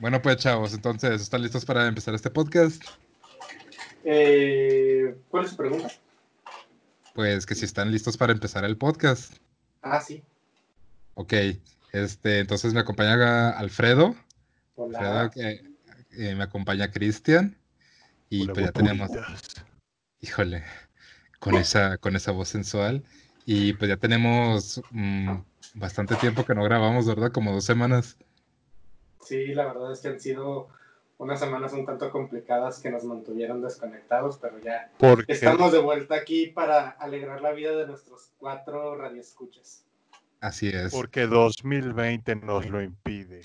Bueno, pues chavos, entonces, ¿están listos para empezar este podcast? Eh, ¿Cuál es su pregunta? Pues que si están listos para empezar el podcast. Ah, sí. Ok, este, entonces me acompaña Alfredo. Hola. Alfredo, que, eh, me acompaña Cristian. Y Hola, pues ya tenemos, híjole, con esa, con esa voz sensual. Y pues ya tenemos mm, bastante tiempo que no grabamos, ¿verdad? Como dos semanas. Sí, la verdad es que han sido unas semanas un tanto complicadas que nos mantuvieron desconectados, pero ya Porque estamos de vuelta aquí para alegrar la vida de nuestros cuatro radioescuchas. Así es. Porque 2020 nos lo impide.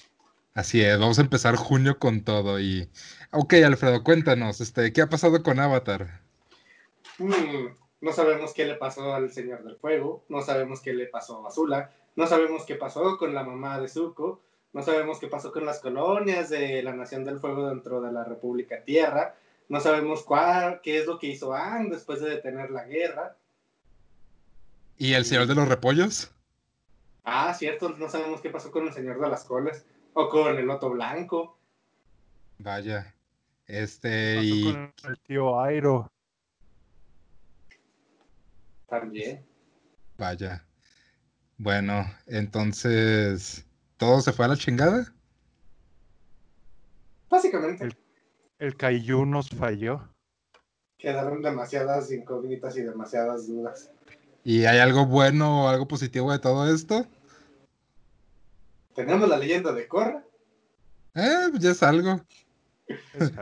Así es, vamos a empezar junio con todo y... Ok, Alfredo, cuéntanos, este, ¿qué ha pasado con Avatar? Hmm, no sabemos qué le pasó al Señor del Fuego, no sabemos qué le pasó a Azula, no sabemos qué pasó con la mamá de Zuko, no sabemos qué pasó con las colonias de la Nación del Fuego dentro de la República Tierra, no sabemos cuál, qué es lo que hizo Aang después de detener la guerra. ¿Y el Señor de los Repollos? Ah, cierto, no sabemos qué pasó con el Señor de las Colas o con el Loto Blanco. Vaya. Este, Pasó y... con el tío Airo. También. Vaya. Bueno, entonces... ¿Todo se fue a la chingada? Básicamente, El- El Kaiju nos falló. quedaron demasiadas incógnitas y demasiadas dudas. ¿Y hay algo bueno o algo positivo de todo esto? Tenemos la leyenda de Korra, Eh, pues ya es algo.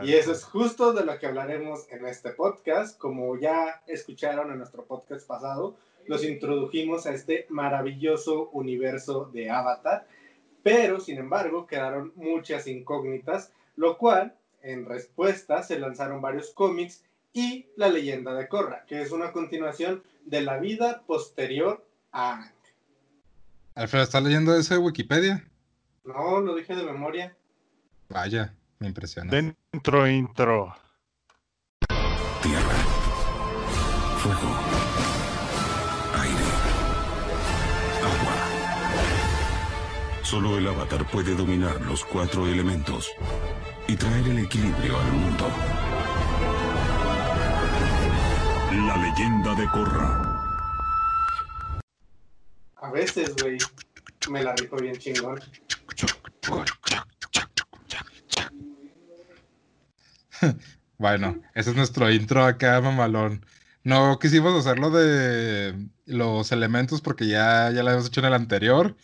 Y eso es justo de lo que hablaremos en este podcast. Como ya escucharon en nuestro podcast pasado, los introdujimos a este maravilloso universo de Avatar, pero sin embargo quedaron muchas incógnitas, lo cual en respuesta se lanzaron varios cómics y la leyenda de Korra, que es una continuación de la vida posterior a Aang. Alfredo, ¿estás leyendo eso de Wikipedia? No, lo dije de memoria. Vaya, me impresiona. Dentro intro. Tierra, fuego, Solo el avatar puede dominar los cuatro elementos y traer el equilibrio al mundo. La leyenda de Korra. A veces, güey, me la rifo bien chingón. Bueno, ese es nuestro intro acá, mamalón. No quisimos hacerlo de los elementos porque ya, ya lo habíamos hecho en el anterior.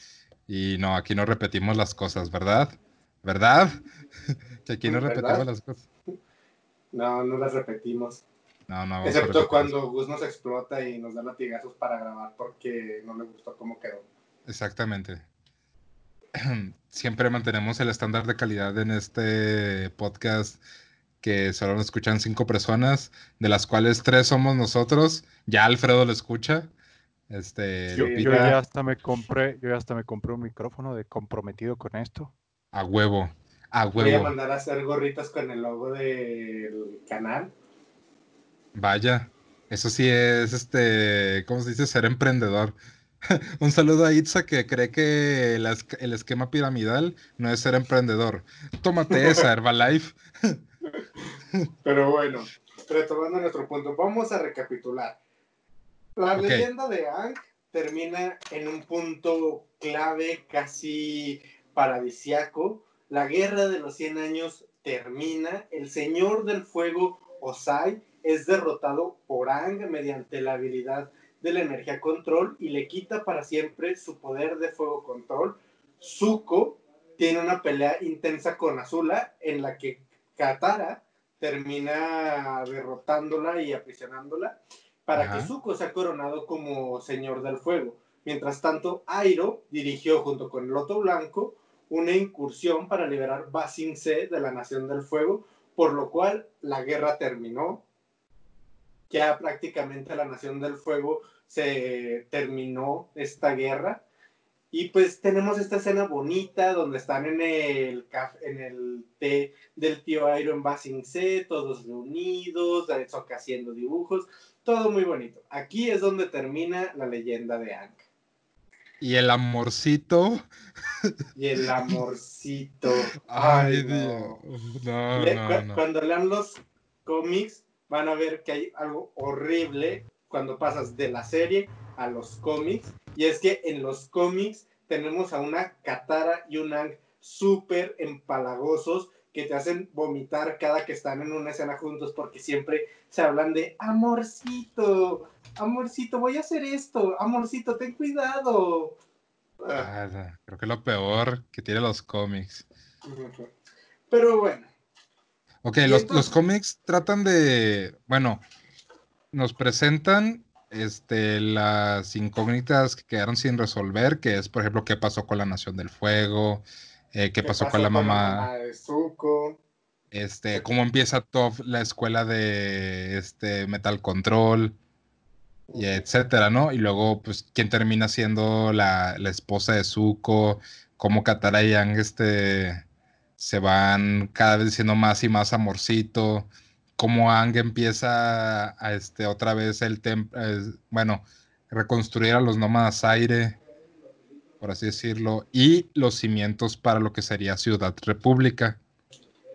Y no, aquí no repetimos las cosas, ¿verdad? ¿Verdad? Que aquí no ¿Verdad? repetimos las cosas. No, no las repetimos. No, no. Excepto cuando Gus nos explota y nos da latigazos para grabar porque no le gustó cómo quedó. Exactamente. Siempre mantenemos el estándar de calidad en este podcast que solo lo escuchan cinco personas, de las cuales tres somos nosotros. Ya Alfredo lo escucha. Este, Yo, Sí, yo ya hasta me compré, yo ya hasta me compré un micrófono de comprometido con esto. a huevo, a Voy a huevo. mandar a hacer gorritas con el logo del canal. Vaya, eso sí es, este, ¿cómo se dice? Ser emprendedor. Un saludo a Itza que cree que el, es- el esquema piramidal no es ser emprendedor. Tómate esa, Herbalife. Pero bueno, retomando nuestro punto, vamos a recapitular. La leyenda de Aang termina en un punto clave, casi paradisiaco. La guerra de los 100 años termina. El señor del fuego, Osai, es derrotado por Aang mediante la habilidad de la energía control y le quita para siempre su poder de fuego control. Zuko tiene una pelea intensa con Azula en la que Katara termina derrotándola y aprisionándola para Ajá. que Zuko sea coronado como señor del fuego. Mientras tanto, Airo dirigió junto con Loto Blanco una incursión para liberar Ba Sing Se de la Nación del Fuego, por lo cual la guerra terminó. Ya prácticamente la Nación del Fuego se terminó esta guerra. Y pues tenemos esta escena bonita donde están en el, en el té del tío Airo en Ba Sing Se, todos reunidos, Sokka haciendo dibujos, todo muy bonito. Aquí es donde termina la leyenda de Aang. Y el amorcito. Y el amorcito. Ay, no. Dios. No, Le- no, cu- no. Cuando lean los cómics, van a ver que hay algo horrible cuando pasas de la serie a los cómics. Y es que en los cómics tenemos a una Katara y un Aang súper empalagosos que te hacen vomitar cada que están en una escena juntos porque siempre se hablan de amorcito, amorcito, voy a hacer esto, amorcito, ten cuidado. Ah. Creo que es lo peor que tiene los cómics. Pero bueno, Ok, los, entonces- los cómics tratan de, bueno, nos presentan este, las incógnitas que quedaron sin resolver, que es, por ejemplo, qué pasó con la Nación del Fuego, eh, qué, pasó, con la mamá, de Zuko? este, cómo empieza Toph la escuela de este, Metal Control, y etcétera, ¿no? Y luego, pues, quién termina siendo la, la esposa de Zuko, cómo Katara y Aang, este, se van cada vez siendo más y más amorcito, cómo Aang empieza a, este, otra vez el templo, bueno, reconstruir a los nómadas aire, por así decirlo, y los cimientos para lo que sería Ciudad República.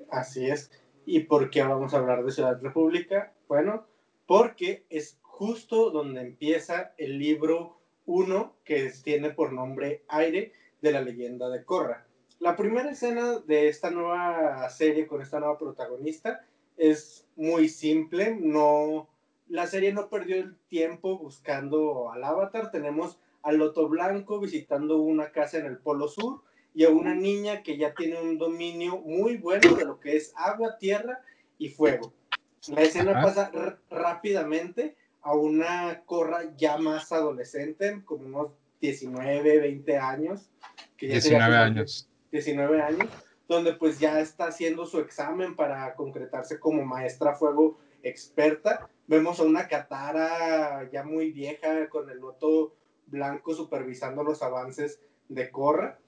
Así es. ¿Y por qué vamos a hablar de Ciudad República? Bueno, porque es justo donde empieza el libro 1 que tiene por nombre Aire de la leyenda de Korra. La primera escena de esta nueva serie con esta nueva protagonista es muy simple, no la serie no perdió el tiempo buscando al avatar, tenemos al Loto Blanco visitando una casa en el Polo Sur y a una niña que ya tiene un dominio muy bueno de lo que es agua, tierra y fuego. La escena pasa rápidamente a una corra ya más adolescente, como unos 19, 20 años. Que ya sería 19 como años. 19 años, donde pues ya está haciendo su examen para concretarse como maestra fuego experta. Vemos a una Katara ya muy vieja con el loto blanco supervisando los avances de Korra.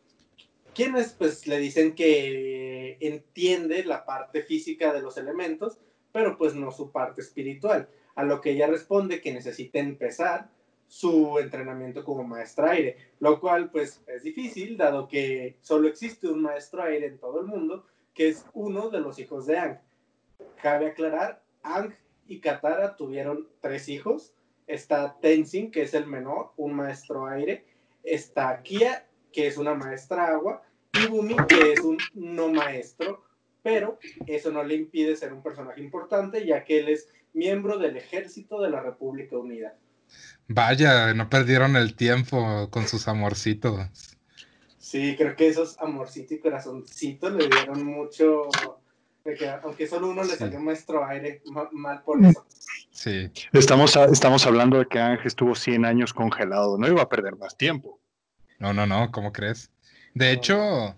Quienes pues le dicen que entiende la parte física de los elementos, pero pues no su parte espiritual. A lo que ella responde que necesita empezar su entrenamiento como maestra aire, lo cual pues es difícil dado que solo existe un maestro aire en todo el mundo, que es uno de los hijos de Ang. Cabe aclarar, Ang y Katara tuvieron tres hijos. Está Tenzin, que es el menor, un maestro aire. Está Kia, que es una maestra agua. Y Bumi, que es un no maestro. Pero eso no le impide ser un personaje importante, ya que él es miembro del ejército de la República Unida. Vaya, no perdieron el tiempo con sus amorcitos. Sí, creo que esos amorcito y corazoncito le dieron mucho. De que aunque solo uno le Sí. salió maestro aire, ma- mal por eso. Sí. Estamos, a- estamos hablando de que Ángel estuvo 100 años congelado, no iba a perder más tiempo. No, no, no, ¿cómo crees? De hecho,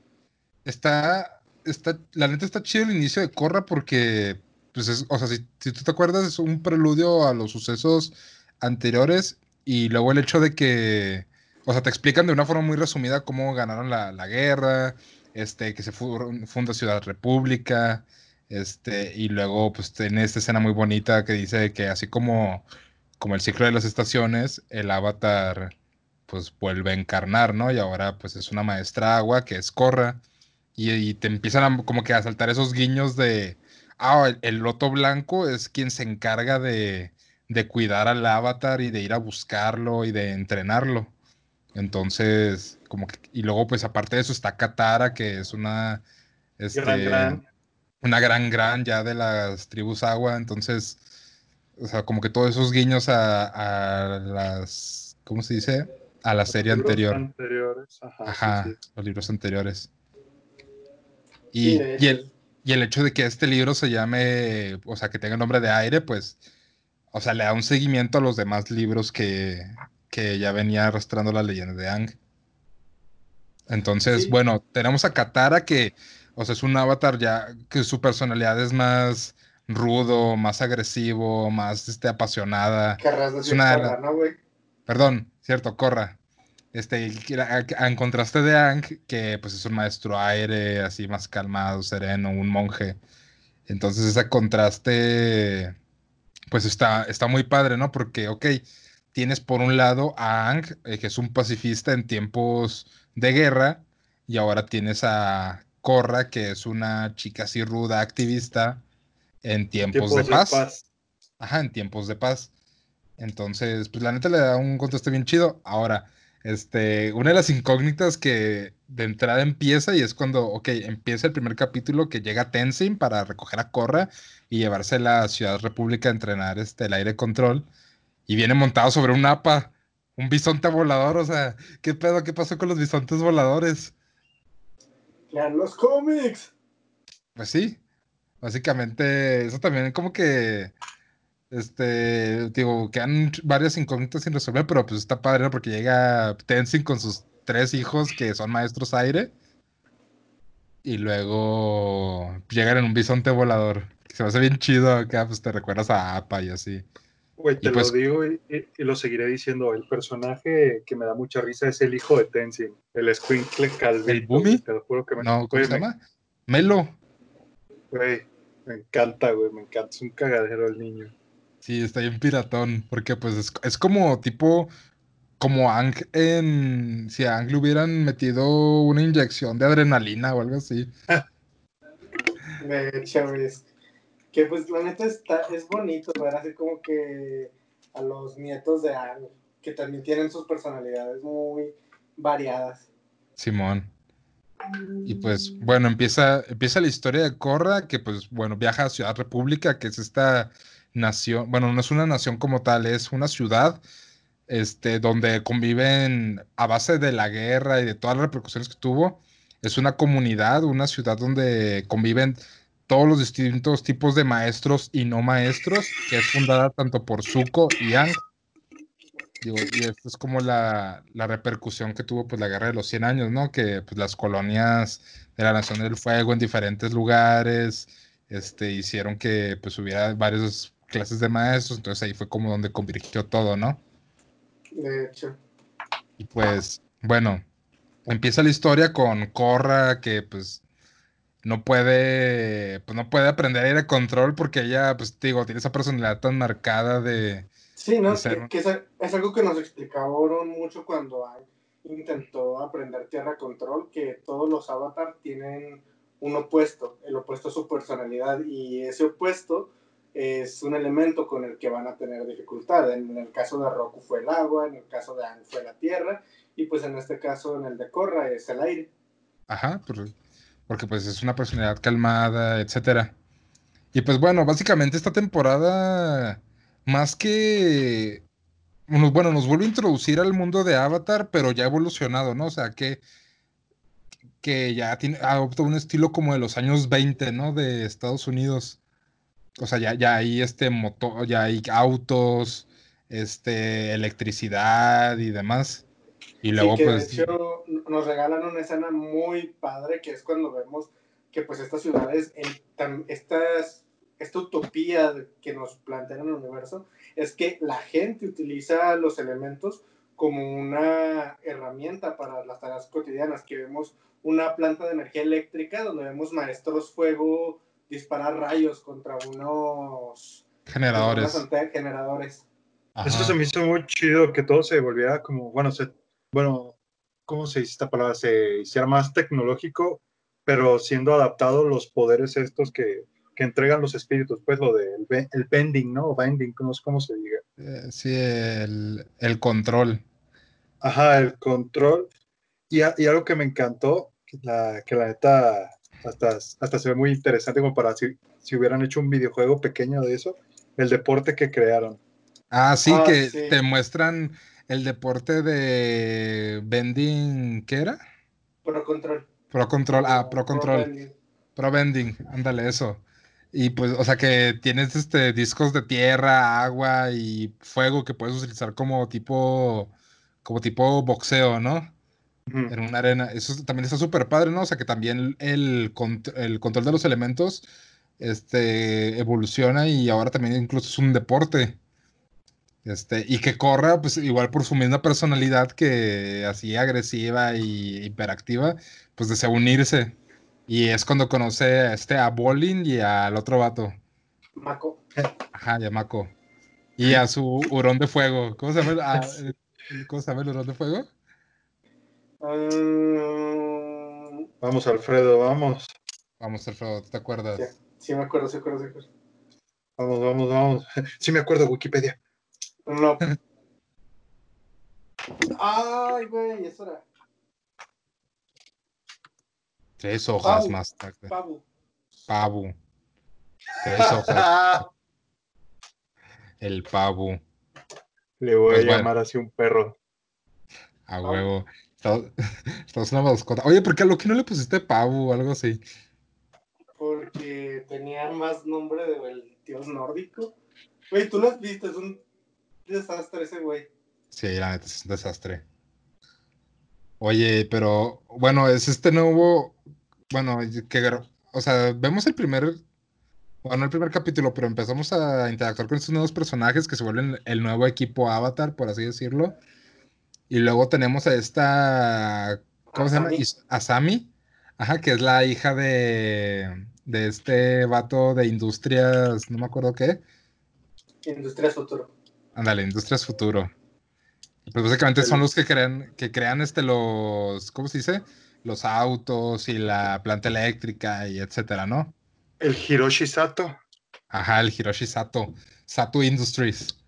está, está, la neta está chido el inicio de Corra porque, pues es, o sea, si, si tú te acuerdas, es un preludio a los sucesos anteriores y luego el hecho de que, o sea, te explican de una forma muy resumida cómo ganaron la, la guerra, este, que se fu- funda Ciudad República, este, y luego, pues, tiene esta escena muy bonita que dice que así como, como el ciclo de las estaciones, el avatar pues vuelve a encarnar, ¿no? Y ahora pues es una maestra agua que es Corra y, y te empiezan a, como que a saltar esos guiños de, ah, el, el loto blanco es quien se encarga de, de cuidar al avatar y de ir a buscarlo y de entrenarlo. Entonces, como que, y luego pues aparte de eso está Katara, que es una, este, Gran, gran. una gran gran ya de las tribus agua, entonces, o sea, como que todos esos guiños a, a las, ¿cómo se dice? A la serie Los libros anterior. anteriores, ajá, sí, Ajá, sí. los libros anteriores. Y, el, y el hecho de que este libro se llame, o sea, que tenga el nombre de aire, pues, o sea, le da un seguimiento a los demás libros que, que ya venía arrastrando la leyenda de Ang. Entonces, Sí. bueno, tenemos a Katara que, o sea, es un avatar ya que su personalidad es más rudo, más agresivo, más este, apasionada. Decir una de la- ¿no, güey? Perdón, cierto, Corra. Este, en contraste de Ang, que pues es un maestro aire, así más calmado, sereno, un monje. Entonces ese contraste, pues está, está muy padre, ¿no? Porque, ok, tienes por un lado a Ang, eh, que es un pacifista en tiempos de guerra, y ahora tienes a Korra, que es una chica así ruda, activista, en tiempos, de, paz. Ajá, en tiempos de paz. Entonces, pues la neta le da un contexto bien chido. Ahora, este, una de las incógnitas que de entrada empieza y es cuando, ok, empieza el primer capítulo que llega Tenzin para recoger a Korra y llevarse a la Ciudad República a entrenar este, el aire control y viene montado sobre un APA, un bisonte volador, o sea, ¿qué pedo? ¿Qué pasó con los bisontes voladores? Ya los cómics. Pues sí, básicamente eso también como que este, digo, quedan varias incógnitas sin resolver, pero pues está padre porque llega Tenzin con sus tres hijos que son maestros aire. Y luego llegan en un bisonte volador. Que se me hace bien chido acá, pues te recuerdas a Apa y así. Güey, te lo pues digo y, lo seguiré diciendo. El personaje que me da mucha risa es el hijo de Tenzin, el Squinkle Calvito. ¿El Bumi? Te lo juro que me... No, ¿cómo se llama? Melo. Güey, me encanta, güey, me encanta. Es un cagadero el niño. Sí, está bien piratón, porque pues es, como tipo, como Ang en, si a Ang le hubieran metido una inyección de adrenalina o algo así. De hecho, es que pues la neta está, es bonito ver así como que a los nietos de Ang, que también tienen sus personalidades muy variadas. Simón. Y pues, bueno, empieza, empieza la historia de Korra, que pues, bueno, viaja a Ciudad República, que es esta nación, bueno, no es una nación como tal, es una ciudad este, donde conviven a base de la guerra y de todas las repercusiones que tuvo. Es una comunidad, una ciudad donde conviven todos los distintos tipos de maestros y no maestros, que es fundada tanto por Zuko y Ang. y esto es como la, la, repercusión que tuvo pues, la guerra de los 100 años, ¿no? Que pues, las colonias de la Nación del Fuego en diferentes lugares este, hicieron que pues, hubiera varios clases de maestros, entonces ahí fue como donde convirtió todo, ¿no? De hecho. Y pues, bueno, empieza la historia con Corra que pues no puede, pues no puede aprender a ir a control porque ella, pues digo, tiene esa personalidad tan marcada de... Sí, ¿no? Que, es, algo que nos explicaron mucho cuando intentó aprender tierra control, que todos los avatars tienen un opuesto, el opuesto a su personalidad y ese opuesto es un elemento con el que van a tener dificultad. En el caso de Roku fue el agua, en el caso de Ang fue la tierra, y pues en este caso, en el de Korra, es el aire. Ajá, porque pues es una personalidad calmada, etcétera. Y pues bueno, básicamente esta temporada, más que... Bueno, nos vuelve a introducir al mundo de Avatar, pero ya evolucionado, ¿no? O sea, que, que ya tiene, adopta un estilo como de los años 20, ¿no? De Estados Unidos o sea, ya, ya hay este motor, ya hay autos, este, electricidad y demás. Y luego, pues. De hecho, nos regalan una escena muy padre que es cuando vemos que, pues, estas ciudades, estas, esta utopía que nos plantean en el universo, es que la gente utiliza los elementos como una herramienta para las tareas cotidianas, que vemos una planta de energía eléctrica donde vemos maestros fuego disparar rayos contra unos generadores. generadores. Eso se me hizo muy chido, que todo se volviera como, bueno, se, bueno, ¿cómo se dice esta palabra? Se hiciera más tecnológico, pero siendo adaptados los poderes estos que, que entregan los espíritus, pues lo del el bending, ¿no? O bending, no sé cómo se diga. Eh, sí, el, el, control. Ajá, el control. Y, y algo que me encantó, la, que la neta hasta, hasta se ve muy interesante como para si, si hubieran hecho un videojuego pequeño de eso, el deporte que crearon. Ah, sí, ah, que te muestran el deporte de bending, ¿qué era? Pro Control. Pro Control, ah, Pro Control. Pro Bending, ándale, eso. Y pues, o sea que tienes este discos de tierra, agua y fuego que puedes utilizar como tipo, como tipo boxeo, ¿no? en una arena. Eso también está súper padre, ¿no? O sea, que también el, el, control de los elementos este, evoluciona y ahora también incluso es un deporte. Este, y que corra, pues igual por su misma personalidad que así agresiva y hiperactiva, pues desea unirse. Y es cuando conoce a este a Bolin y al otro vato. Mako. Ajá, y a Mako. Y a su hurón de fuego. ¿Cómo se llama el, ah, el- ¿cómo se llama el hurón de fuego? Mm, Vamos, Alfredo, vamos. Vamos, Alfredo, ¿te acuerdas? Sí. sí, me acuerdo, sí me acuerdo, sí me acuerdo. Vamos, vamos, vamos. Sí me acuerdo, Wikipedia. No. Ay, güey, es hora. Tres hojas más tarde. Pabu. Pavu. Tres hojas. El pavu. Le voy Pues a bueno. llamar así un perro. A huevo. Estamos estamos una mascota. Oye, ¿por qué a Loki no le pusiste pavu o algo así? Porque tenía más nombre del dios nórdico. Güey, tú lo has visto, es un desastre ese güey. Sí, la neta es un desastre. Oye, pero bueno, es este nuevo, bueno, que, o sea, vemos el primer, bueno, el primer capítulo, pero empezamos a interactuar con estos nuevos personajes que se vuelven el nuevo equipo Avatar, por así decirlo. Y luego tenemos a esta, ¿cómo se llama? Asami. Ajá, que es la hija de, de este vato de industrias, no me acuerdo qué. Industrias Futuro. Ándale, Industrias Futuro. Pues básicamente son los que crean, que crean este los, ¿cómo se dice? Los autos y la planta eléctrica y etcétera, ¿no? El Hiroshi Sato. Ajá, el Hiroshi Sato, Sato Industries.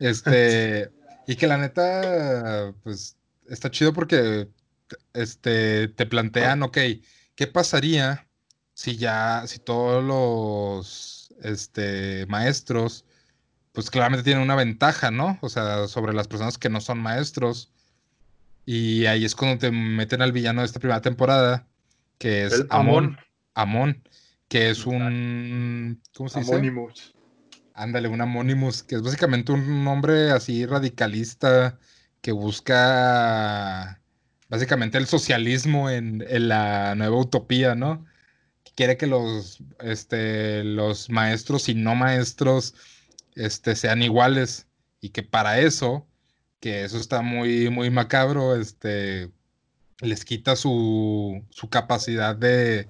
Este, y que la neta, pues, está chido porque, este, te plantean, ok, ¿qué pasaría si ya, si todos los, este, maestros, pues claramente tienen una ventaja, ¿no? O sea, sobre las personas que no son maestros. Y ahí es cuando te meten al villano de esta primera temporada, que es Amon. Amon. Que es un, ¿cómo se dice? Amonimus. Ándale, un Amonimus, que es básicamente un hombre así radicalista que busca básicamente el socialismo en, en la nueva utopía, ¿no? Quiere que los, este, los maestros y no maestros este, sean iguales y que para eso, que eso está muy, muy macabro, este, les quita su, su capacidad de,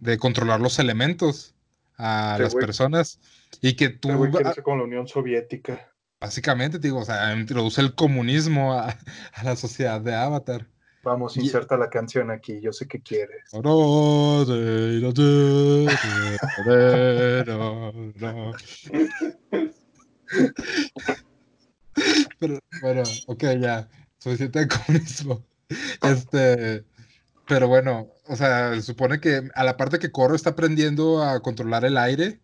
de controlar los elementos a Este las personas y que tú Este como la Unión Soviética. básicamente te digo, o sea, introduce el comunismo a, a la sociedad de Avatar. Vamos, inserta la canción aquí. Yo sé que quieres. Pero, bueno, ok, ya, suficiente de comunismo. Este, pero bueno, o sea, se supone que a la parte que Corro está aprendiendo a controlar el aire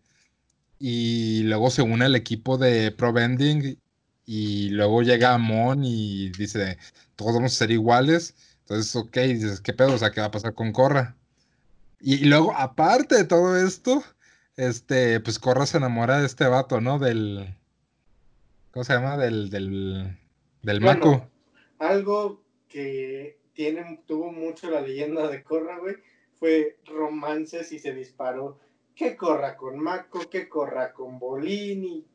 y luego se une al equipo de Pro Bending y luego llega Amon y dice, todos vamos a ser iguales. Entonces, ok, dices, ¿qué pedo? O sea, ¿qué va a pasar con Corra? Y, y luego, aparte de todo esto, este, pues Corra se enamora de este vato, ¿no? Del, ¿cómo se llama? Del, del, del Bueno, Mako. Algo que tiene, tuvo mucho la leyenda de Corra, güey, fue romances y se disparó. Que corra con Mako, que corra con Bolini.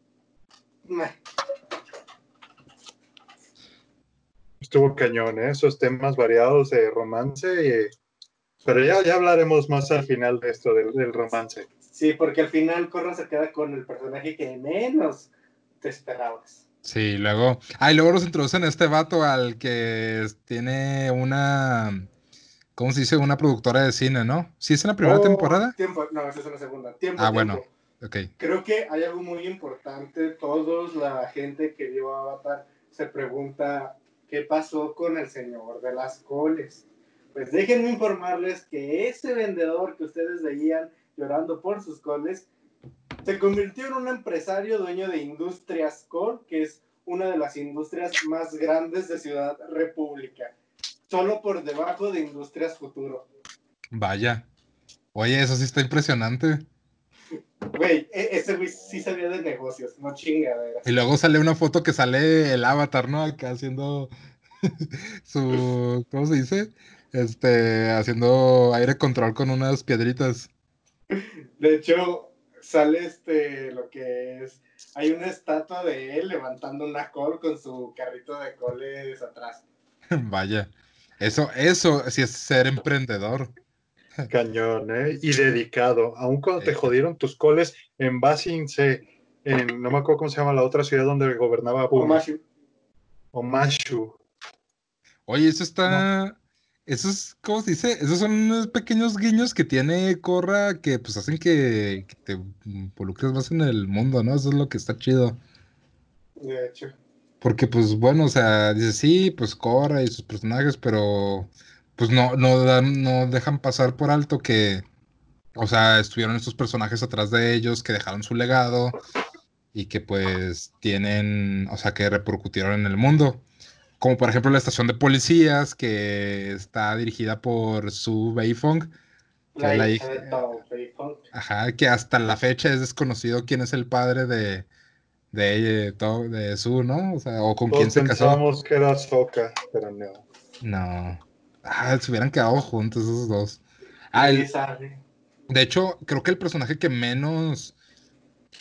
Estuvo cañón, ¿eh? Esos temas variados de romance. y- Pero ya, ya hablaremos más al final de esto, del, del romance. Sí, porque al final Corra se queda con el personaje que menos te esperabas. Sí, luego. Ah, y luego nos introducen a este vato al que tiene una. ¿Cómo se dice? Una productora de cine, ¿no? ¿Sí es en la primera Oh, temporada? Tiempo, no, esa es una segunda. Tiempo, Ah, tiempo. bueno. Ok. Creo que hay algo muy importante. Todos, la gente que vio Avatar, se pregunta qué pasó con el señor de las coles. Pues déjenme informarles que ese vendedor que ustedes veían llorando por sus coles se convirtió en un empresario dueño de Industrias Col, que es una de las industrias más grandes de Ciudad República, solo por debajo de Industrias Futuro. Vaya. Oye, eso sí está impresionante. Güey, e- ese güey sí sabía de negocios, no chingaderas. Y luego sale una foto que sale el avatar, ¿no? Acá haciendo su. ¿Cómo se dice? Este, haciendo aire control con unas piedritas. De hecho, sale este, lo que es, hay una estatua de él levantando una col con su carrito de coles atrás. Vaya. Eso, eso sí es ser emprendedor. Cañón, ¿eh? Y dedicado. Aun cuando te jodieron tus coles en Basing C en, no me acuerdo cómo se llama la otra ciudad donde gobernaba. Omashu. Omashu. Oye, eso está. Eso es, ¿cómo se dice? Esos son unos pequeños guiños que tiene Corra que pues hacen que, que te involucres más en el mundo, ¿no? Eso es lo que está chido. De hecho. Porque, pues, bueno, o sea, dice sí, pues Korra y sus personajes, pero pues no, no dan, no dejan pasar por alto que, o sea, estuvieron estos personajes atrás de ellos, que dejaron su legado y que pues tienen, o sea, que repercutieron en el mundo. Como por ejemplo la estación de policías, que está dirigida por Su Beifong, que La, es la hija hija- de Tao Beifong. Ajá, que hasta la fecha es desconocido quién es el padre de, de, ella, de Su, ¿no? O sea, o con quién se casó. pensábamos que era Soka, pero no. No. Ah, se hubieran quedado juntos esos dos. Ah, el- de hecho, creo que el personaje que menos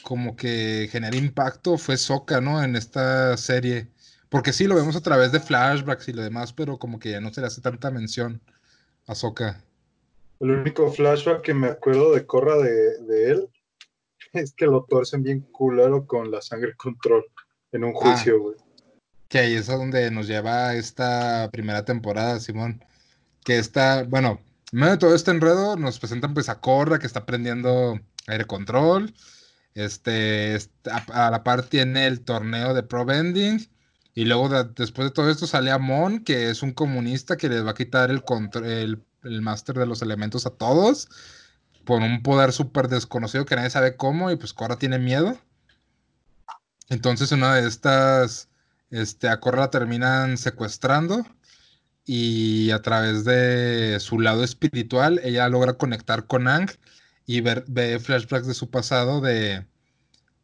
como que genera impacto fue Sokka, ¿no? En esta serie. Porque sí, lo vemos a través de flashbacks y lo demás, pero como que ya no se le hace tanta mención a Sokka. El único flashback que me acuerdo de Corra de, de él es que lo torcen bien culero con la sangre control en un Ah. juicio, güey. Que ahí es a donde nos lleva esta primera temporada, Simón. Que está, bueno, en medio de todo este enredo nos presentan pues a Korra que está aprendiendo aire control. Este, est- a, la par tiene el torneo de Pro Bending. Y luego de- después de todo esto sale Amon, que es un comunista que les va a quitar el, el, el máster de los elementos a todos. Por un poder súper desconocido que nadie sabe cómo. Y pues Korra tiene miedo. Entonces una de estas este, a Korra la terminan secuestrando y a través de su lado espiritual ella logra conectar con Ang y ver, ve flashbacks de su pasado de,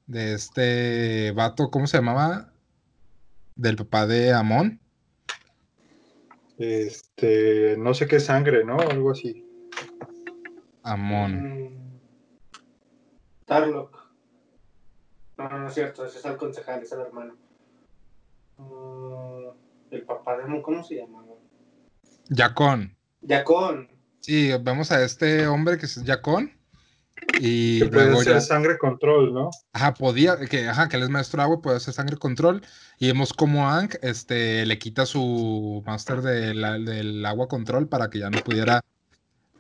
de este vato, ¿cómo se llamaba? Del papá de Amon. Este, no sé qué sangre, ¿no? Algo así. Amon. Mm. Tarlock. No, no, no es cierto, ese es el concejal, ese es el hermano. Mm, el papá de Mon, ¿cómo se llama? Yacón. Yacón. Sí, vemos a este hombre que es Yacón. Y Que puede luego ser ya- sangre control, ¿no? Ajá, podía, que, ajá, que él es maestro agua y puede hacer sangre control. Y vemos cómo Ank este, le quita su máster de la- del agua control para que ya no pudiera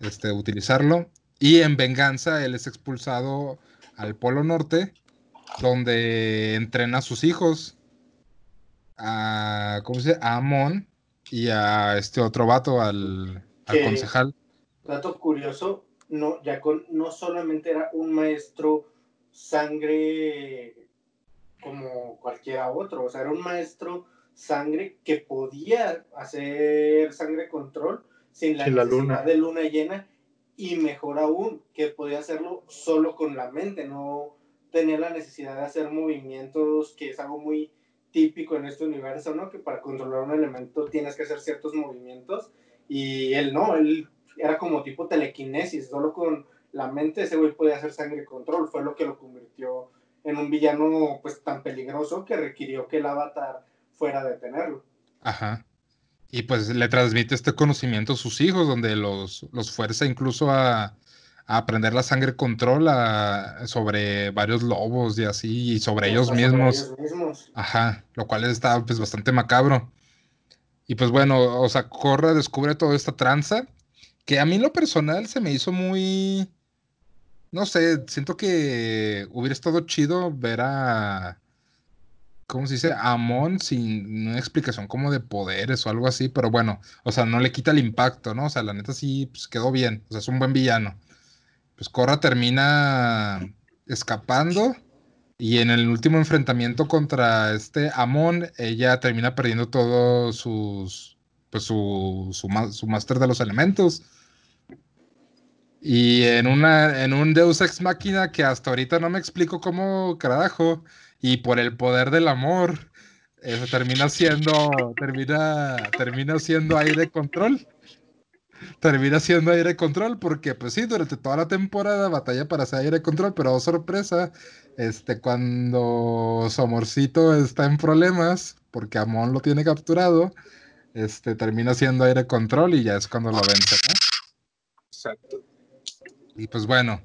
este, utilizarlo. Y en venganza, él es expulsado al Polo Norte, donde entrena a sus hijos. A, ¿cómo se dice? A Amon y a este otro vato, al, al Que- concejal. Dato curioso, no, Yacón no solamente era un maestro sangre como cualquiera otro, o sea, era un maestro sangre que podía hacer sangre control sin la Sin la luna. de luna llena y mejor aún, que podía hacerlo solo con la mente, no tenía la necesidad de hacer movimientos, que es algo muy típico en este universo, ¿no? Que para controlar un elemento tienes que hacer ciertos movimientos y él no, él era como tipo telequinesis, solo con la mente ese güey podía hacer sangre control, fue lo que lo convirtió en un villano pues tan peligroso que requirió que el avatar fuera a detenerlo. Ajá. Y pues le transmite este conocimiento a sus hijos, donde los, los fuerza incluso a, a aprender la sangre control a- sobre varios lobos y así, y sobre ellos Sobre mismos. ellos mismos. Ajá, lo cual está pues bastante macabro. Y pues bueno, o sea, Korra descubre toda esta tranza, que a mí en lo personal se me hizo muy, no sé, siento que hubiera estado chido ver a, ¿cómo se dice? A Amon sin una explicación como de poderes o algo así, pero bueno, o sea, no le quita el impacto, ¿no? O sea, la neta sí, pues quedó bien, o sea, es un buen villano. Pues termina escapando. Y en el último enfrentamiento contra este Amon, ella termina perdiendo todos sus. Pues su, su, máster de los elementos. Y en, una, en un Deus Ex Máquina que hasta ahorita no me explico cómo carajo. Y por el poder del amor, eso termina siendo. Termina, termina siendo aire control. Termina siendo aire control porque, pues sí, durante toda la temporada batalla para hacer aire control, pero oh, sorpresa, este, cuando su amorcito está en problemas, porque Amon lo tiene capturado, este, termina siendo aire control y ya es cuando lo vence, ¿no? Exacto. Y pues bueno,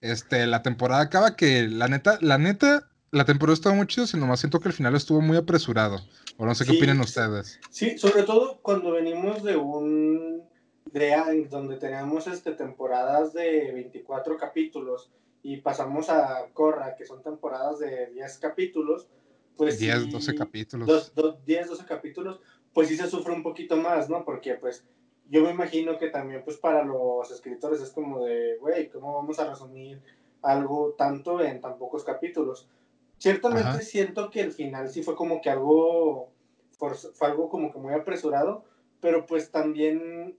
este, la temporada acaba que la neta, la neta, la temporada estuvo muy chido, sino más siento que el final estuvo muy apresurado. O no sé qué opinan ustedes. Sí, sobre todo cuando venimos de un de donde teníamos este, temporadas de 24 capítulos y pasamos a Korra, que son temporadas de 10 capítulos, pues 10, sí, 12 capítulos. dos- dos- 10, 12 capítulos, pues sí se sufre un poquito más, ¿no? Porque pues yo me imagino que también pues para los escritores es como de, güey, ¿cómo vamos a resumir algo tanto en tan pocos capítulos? Ciertamente Ajá. siento que el final sí fue como que algo, fue algo como que muy apresurado, pero pues también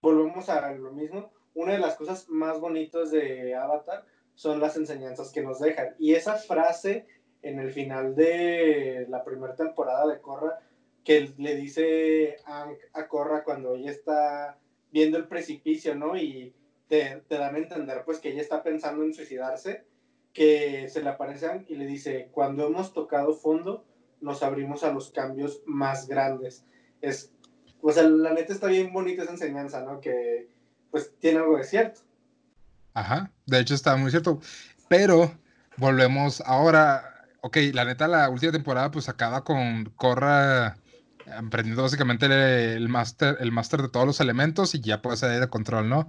volvemos a lo mismo. Una de las cosas más bonitas de Avatar son las enseñanzas que nos dejan. Y esa frase en el final de la primera temporada de Korra, que le dice Aang a Korra cuando ella está viendo el precipicio, ¿no? Y te, te dan a entender pues que ella está pensando en suicidarse, que se le aparece a Aang y le dice, cuando hemos tocado fondo, nos abrimos a los cambios más grandes. Es, o sea, la neta está bien bonita esa enseñanza, ¿no? Que pues tiene algo de cierto. Ajá, de hecho está muy cierto. Pero volvemos ahora. Ok, la neta, la última temporada pues acaba con Korra aprendiendo básicamente el, máster el máster de todos los elementos y ya puede salir de control, ¿no?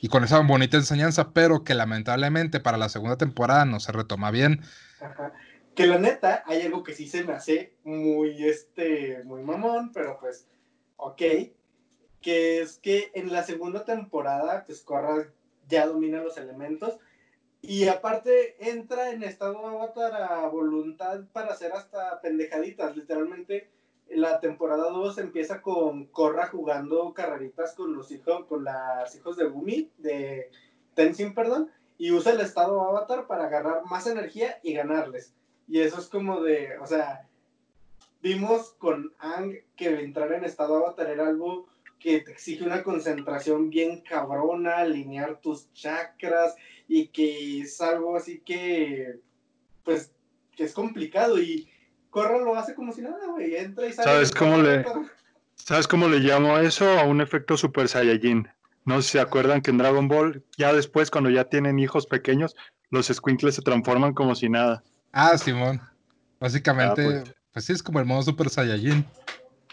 Y con esa bonita enseñanza, pero que lamentablemente para la segunda temporada no se retoma bien. Ajá. Que la neta, hay algo que sí se me hace muy, este, muy mamón, pero pues, ok. Que es que en la segunda temporada, pues Korra ya domina los elementos. Y aparte entra en estado avatar a voluntad para hacer hasta pendejaditas. Literalmente, la temporada 2 empieza con Korra jugando carreritas con los hijos, con las hijos de Gumi, de Tenzin, perdón, y usa el estado avatar para agarrar más energía y ganarles. Y eso es como de, o sea, vimos con Ang que entrar en estado avatar era algo que te exige una concentración bien cabrona, alinear tus chakras y que es algo así que, pues, que es complicado y Korra lo hace como si nada, güey, entra y sale. ¿Sabes cómo le-. ¿Sabes cómo le llamo a eso? A un efecto Super Saiyajin. No sé si se acuerdan que en Dragon Ball, ya después, cuando ya tienen hijos pequeños, los squinkles se transforman como si nada. Ah, Simón. Básicamente, Ah, pues. Pues. sí, es como el modo Super Saiyajin.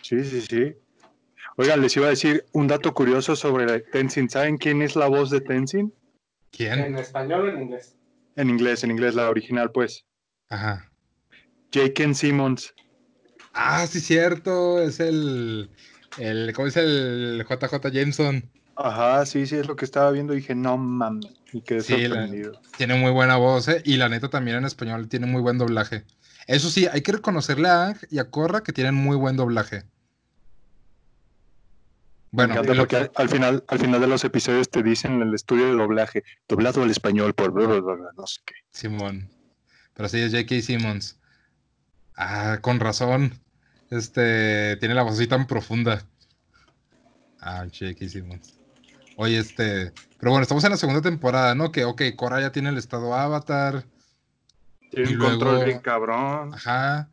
Sí, sí, sí. Oigan, les iba a decir un dato curioso sobre Tenzin. ¿Saben quién es la voz de Tenzin? ¿Quién? ¿En español o en inglés? En inglés, en inglés, la original, pues. Ajá. J.K. Simmons. Ah, sí, cierto. Es el. el ¿Cómo es el JJ Jameson? Ajá, sí, sí, es lo que estaba viendo. Y dije, no mames. Y quedé Sí, la- sorprendido. Tiene muy buena voz, ¿eh? Y la neta también en español tiene muy buen doblaje. Eso sí, hay que reconocerle a Ang y a Korra que tienen muy buen doblaje. Bueno, lo que- al, al final, al final de los episodios te dicen en el estudio de doblaje, doblado al español por bla, bla, bla, bla, no sé qué. Simón. Pero sí, es J.K. Simmons. Ah, con razón. Este, tiene la voz así tan profunda. Ah, J.K. Simmons. Oye, este, pero bueno, estamos en la segunda temporada, ¿no? Que, ok, Korra ya tiene el estado Avatar. Tiene Y un control luego- bien cabrón. Ajá.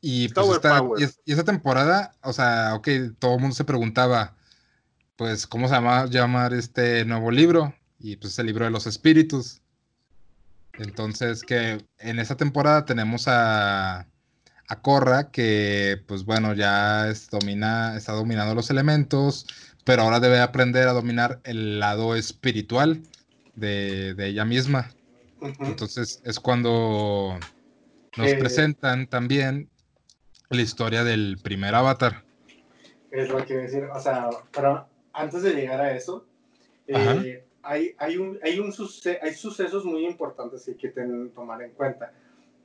Y pues esta, y, es- y esa temporada, o sea, ok, todo el mundo se preguntaba, pues, ¿cómo se llama llamar este nuevo libro? Y pues el libro de los espíritus. Entonces, que en esa temporada tenemos a, a Korra, que pues bueno, ya es, domina, está dominando los elementos, pero ahora debe aprender a dominar el lado espiritual de, de ella misma. Entonces es cuando nos Eh, presentan también la historia del primer avatar. Es lo que iba a decir, o sea, pero antes de llegar a eso, eh, hay, hay, un, hay, un suce- hay sucesos muy importantes que hay que ten- tomar en cuenta.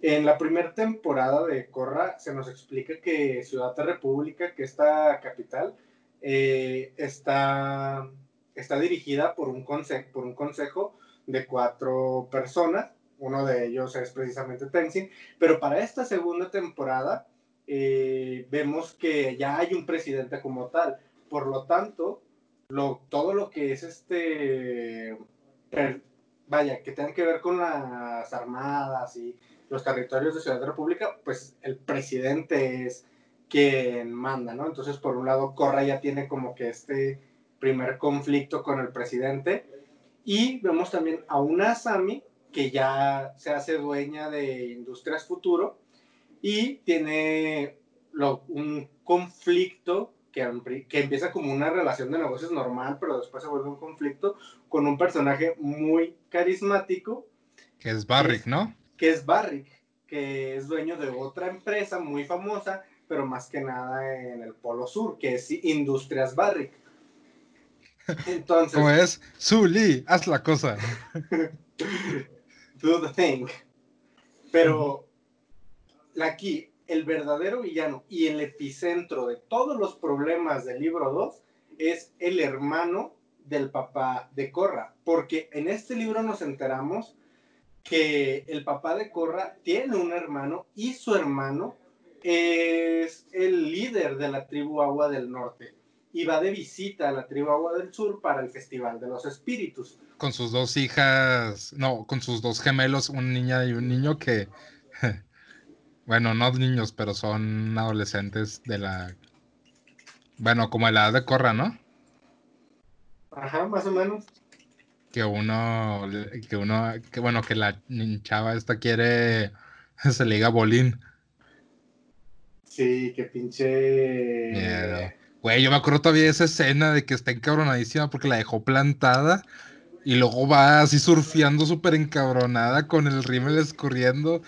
En la primera temporada de Corra se nos explica que Ciudad de República, que esta capital, eh, está, está dirigida por un, conse- por un consejo de cuatro personas. Uno de ellos es precisamente Tenzin. Pero para esta segunda temporada eh, vemos que ya hay un presidente como tal. Por lo tanto, lo, todo lo que es este, vaya, que tenga que ver con las armadas y los territorios de Ciudad de República, pues el presidente es quien manda, ¿no? Entonces, por un lado, Corra ya tiene como que este primer conflicto con el presidente. Y vemos también a una Asami que ya se hace dueña de Industrias Futuro y tiene un conflicto que, que, empieza como una relación de negocios normal, pero después se vuelve un conflicto con un personaje muy carismático. Que es Barrick, ¿no? Que es Barrick, que es dueño de otra empresa muy famosa, pero más que nada en el Polo Sur, que es Industrias Barrick. Entonces. Como es, Zully, haz la cosa. Do the thing. Pero aquí, el verdadero villano y el epicentro de todos los problemas del libro 2 es el hermano del papá de Corra. Porque en este libro nos enteramos que el papá de Corra tiene un hermano y su hermano es el líder de la tribu Agua del Norte y va de visita a la tribu Agua del Sur para el Festival de los Espíritus. Con sus dos hijas, no, con sus dos gemelos, una niña y un niño que, bueno, no niños, pero son adolescentes de la, bueno, como de la edad de Corra, ¿no? Ajá, más o menos. Que uno, que uno, que bueno, que la chava esta quiere, se le diga bolín. Sí, que pinche... Miedo Güey, yo me acuerdo todavía de esa escena de que está encabronadísima porque la dejó plantada y luego va así surfeando súper encabronada con el rímel escurriendo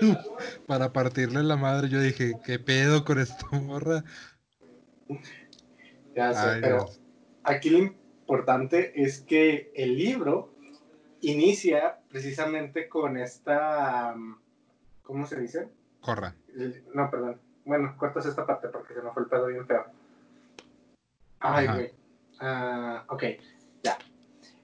para partirle la madre. Yo dije, ¿qué pedo con esta morra? Ya sé, pero aquí lo importante es que el libro inicia precisamente con esta. ¿Cómo se dice? Corra. No, perdón. Bueno, cortas esta parte porque se me fue el pedo bien feo. Ay, güey. Ah, ok, ya.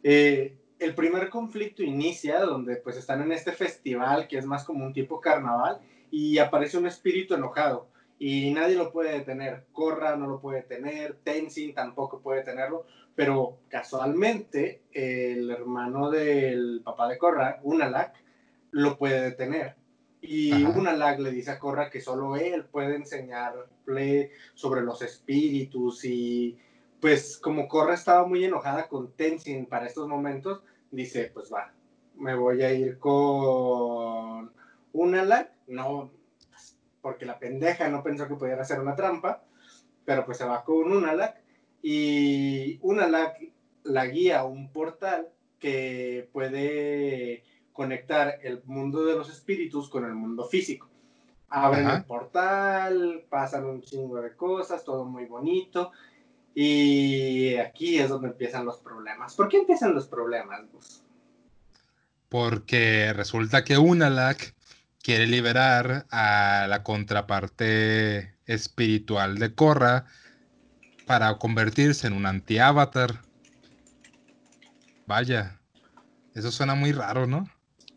Eh, el primer conflicto inicia donde pues están en este festival que es más como un tipo carnaval y aparece un espíritu enojado y nadie lo puede detener. Corra no lo puede detener, Tenzin tampoco puede tenerlo, pero casualmente el hermano del papá de Corra, Unalak, lo puede detener. Y Unalak le dice a Corra que solo él puede enseñarle sobre los espíritus y pues como Corra estaba muy enojada con Tenzin para estos momentos, dice, pues va, me voy a ir con Unalak, no, porque la pendeja no pensó que pudiera hacer una trampa, pero pues se va con Unalak y Unalak la guía a un portal que puede conectar el mundo de los espíritus con el mundo físico. Abren el portal, pasan un chingo de cosas, todo muy bonito. Y aquí es donde empiezan los problemas. ¿Por qué empiezan los problemas, Porque resulta que Unalak quiere liberar a la contraparte espiritual de Korra para convertirse en un anti-avatar. Vaya, eso suena muy raro, ¿no?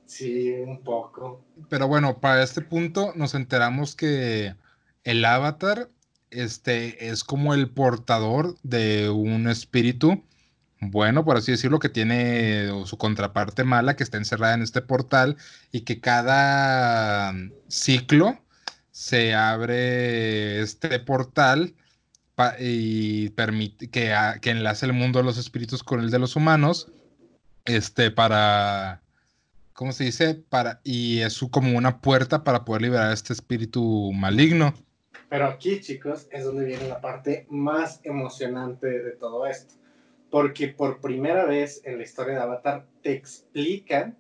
Sí, un poco. Pero bueno, para este punto nos enteramos que el avatar este es como el portador de un espíritu bueno, por así decirlo, que tiene su contraparte mala que está encerrada en este portal y que cada ciclo se abre este portal y permite que, que, enlace el mundo de los espíritus con el de los humanos, este, para, ¿cómo se dice? Para, y es como una puerta para poder liberar este espíritu maligno. Pero aquí, chicos, es donde viene la parte más emocionante de todo esto. Porque por primera vez en la historia de Avatar te explican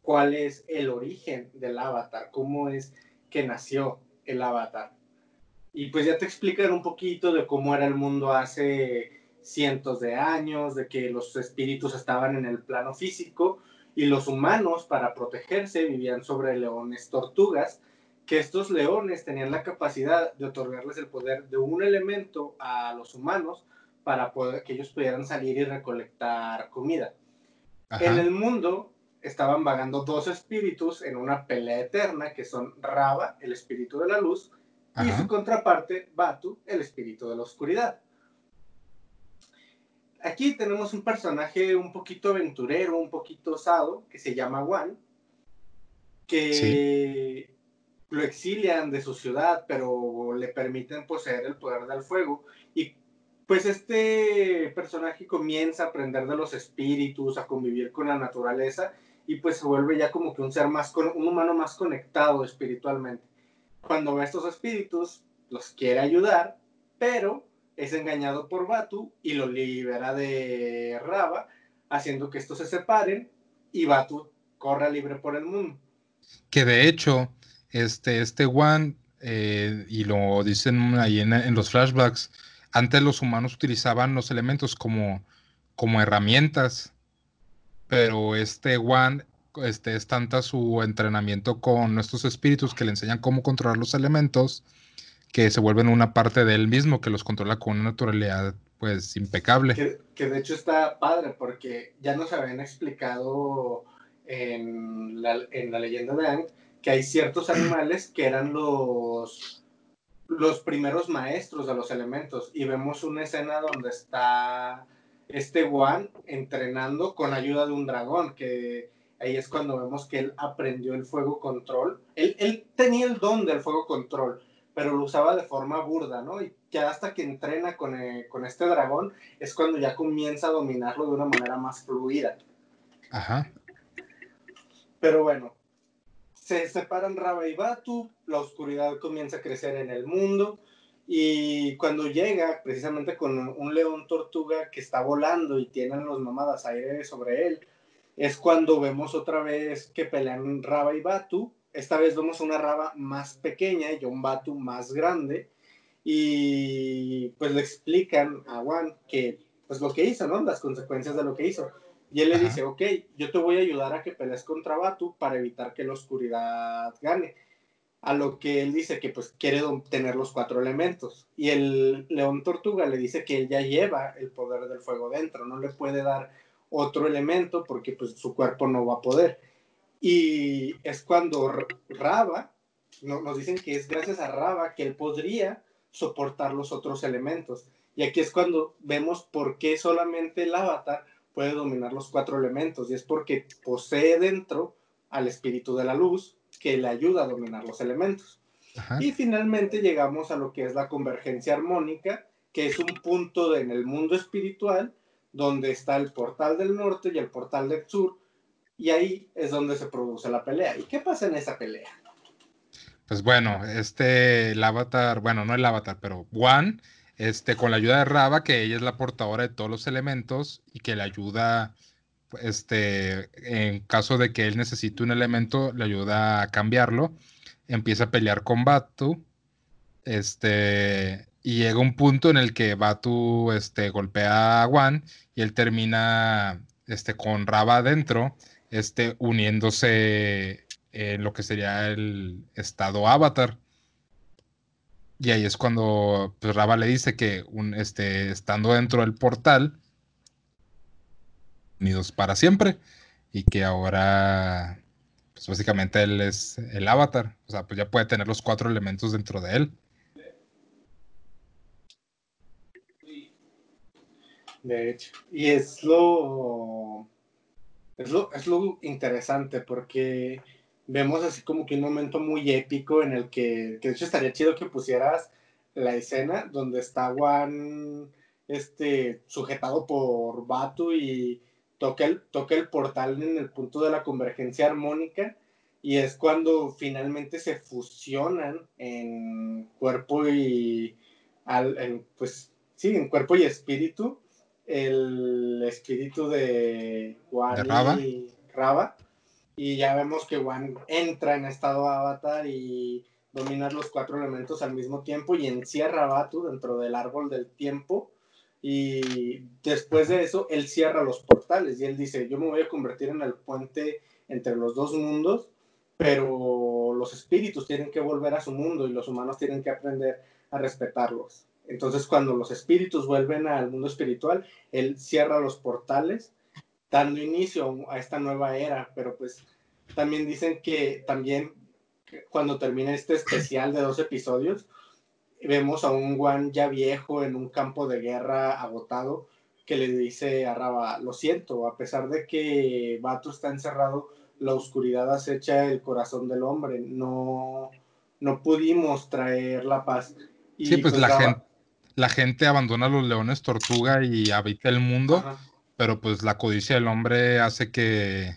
cuál es el origen del Avatar, cómo es que nació el Avatar. Y pues ya te explican un poquito de cómo era el mundo hace cientos de años, de que los espíritus estaban en el plano físico y los humanos para protegerse vivían sobre leones tortugas que estos leones tenían la capacidad de otorgarles el poder de un elemento a los humanos para poder, que ellos pudieran salir y recolectar comida. En el mundo estaban vagando dos espíritus en una pelea eterna, que son Raba, el espíritu de la luz, y su contraparte, Batu, el espíritu de la oscuridad. Aquí tenemos un personaje un poquito aventurero, un poquito osado, que se llama Wan, que lo exilian de su ciudad, pero le permiten poseer el poder del fuego. Y pues este personaje comienza a aprender de los espíritus, a convivir con la naturaleza y pues se vuelve ya como que un ser más, un humano más conectado espiritualmente. Cuando ve a estos espíritus, los quiere ayudar, pero es engañado por Batu y lo libera de Raba, haciendo que estos se separen y Batu corra libre por el mundo. Que de hecho, este, este One, eh, y lo dicen ahí en, los flashbacks, antes los humanos utilizaban los elementos como, como herramientas, pero este One este, es tanta su entrenamiento con estos espíritus que le enseñan cómo controlar los elementos que se vuelven una parte de él mismo, que los controla con una naturalidad pues impecable. Que, de hecho está padre porque ya nos habían explicado en la, en la leyenda de Ang que hay ciertos animales que eran los, los primeros maestros de los elementos y vemos una escena donde está este Juan entrenando con ayuda de un dragón, que ahí es cuando vemos que él aprendió el fuego control. Él, él tenía el don del fuego control, pero lo usaba de forma burda, ¿no? Y ya hasta que entrena con, eh, con este dragón es cuando ya comienza a dominarlo de una manera más fluida. Ajá. Pero bueno, se separan Raba y Batu, la oscuridad comienza a crecer en el mundo y cuando llega precisamente con un león tortuga que está volando y tienen los nómadas aire sobre él, es cuando vemos otra vez que pelean Raba y Batu esta vez vemos una raba más pequeña y un batu más grande. Y pues le explican a Juan que, pues lo que hizo, ¿no? Las consecuencias de lo que hizo. Y él le dice, ok, yo te voy a ayudar a que pelees contra Batu para evitar que la oscuridad gane. A lo que él dice que pues quiere tener los cuatro elementos. Y el león tortuga le dice que él ya lleva el poder del fuego dentro, no le puede dar otro elemento porque pues su cuerpo no va a poder. Y es cuando Raba, nos dicen que es gracias a Raba que él podría soportar los otros elementos. Y aquí es cuando vemos por qué solamente el avatar puede dominar los cuatro elementos. Y es porque posee dentro al espíritu de la luz que le ayuda a dominar los elementos. Y finalmente llegamos a lo que es la convergencia armónica, que es un punto en el mundo espiritual donde está el portal del norte y el portal del sur, y ahí es donde se produce la pelea. ¿Y qué pasa en esa pelea? Pues bueno, este, el avatar, bueno, no el avatar, pero Juan, este, con la ayuda de Raba, que ella es la portadora de todos los elementos y que le ayuda, este, en caso de que él necesite un elemento, le ayuda a cambiarlo, empieza a pelear con Batu, este, y llega un punto en el que Batu, este, golpea a Juan y él termina, este, con Raba adentro este, uniéndose en lo que sería el estado avatar. Y ahí es cuando pues, Raba le dice que un, este, estando dentro del portal, unidos para siempre, y que ahora, pues básicamente él es el avatar, o sea, pues ya puede tener los cuatro elementos dentro de él. De hecho, y es lo es lo, es lo interesante porque vemos así como que un momento muy épico en el que, que de hecho estaría chido que pusieras la escena donde está Juan este, sujetado por Batu y toca el, toca el portal en el punto de la convergencia armónica y es cuando finalmente se fusionan en cuerpo y al, pues sí, en cuerpo y espíritu el espíritu de Juan y Raba. Y ya vemos que Juan entra en estado avatar y domina los cuatro elementos al mismo tiempo y encierra a Batu dentro del árbol del tiempo. Y después de eso, él cierra los portales y él dice, yo me voy a convertir en el puente entre los dos mundos, pero los espíritus tienen que volver a su mundo y los humanos tienen que aprender a respetarlos. Entonces, cuando los espíritus vuelven al mundo espiritual, él cierra los portales, dando inicio a esta nueva era. Pero pues también dicen que también cuando termina este especial de dos episodios, vemos a un Juan ya viejo en un campo de guerra agotado que le dice a Raba, lo siento, a pesar de que Bato está encerrado, la oscuridad acecha el corazón del hombre, no, no pudimos traer la paz. sí, pues, pues la gente la gente abandona los leones tortuga y habita el mundo, pero pues la codicia del hombre hace que,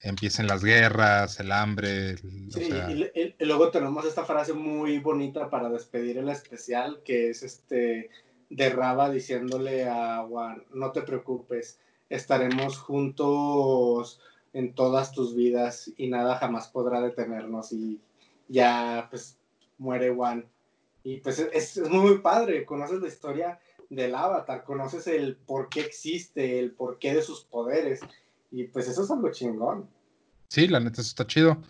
empiecen las guerras, el hambre. el- o Sí, sea, y, le- y luego tenemos esta frase muy bonita para despedir el especial, que es este de Raba diciéndole a Juan, no te preocupes, estaremos juntos en todas tus vidas y nada jamás podrá detenernos y ya pues muere Juan. Y pues es, muy padre, conoces la historia del avatar, conoces el por qué existe, el porqué de sus poderes y pues eso es algo chingón. Sí, la neta, eso está chido.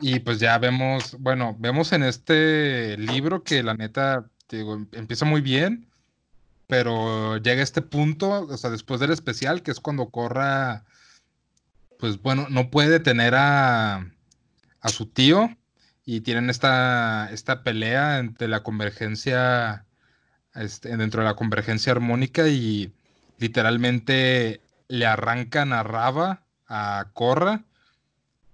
Y pues ya vemos, bueno, vemos en este libro que la neta, digo, em- empieza muy bien, pero llega este punto, o sea, después del especial, que es cuando Corra, pues bueno, no puede detener a, a su tío y tienen esta, esta pelea entre la convergencia, este, dentro de la convergencia armónica y literalmente le arrancan a Raba, a Corra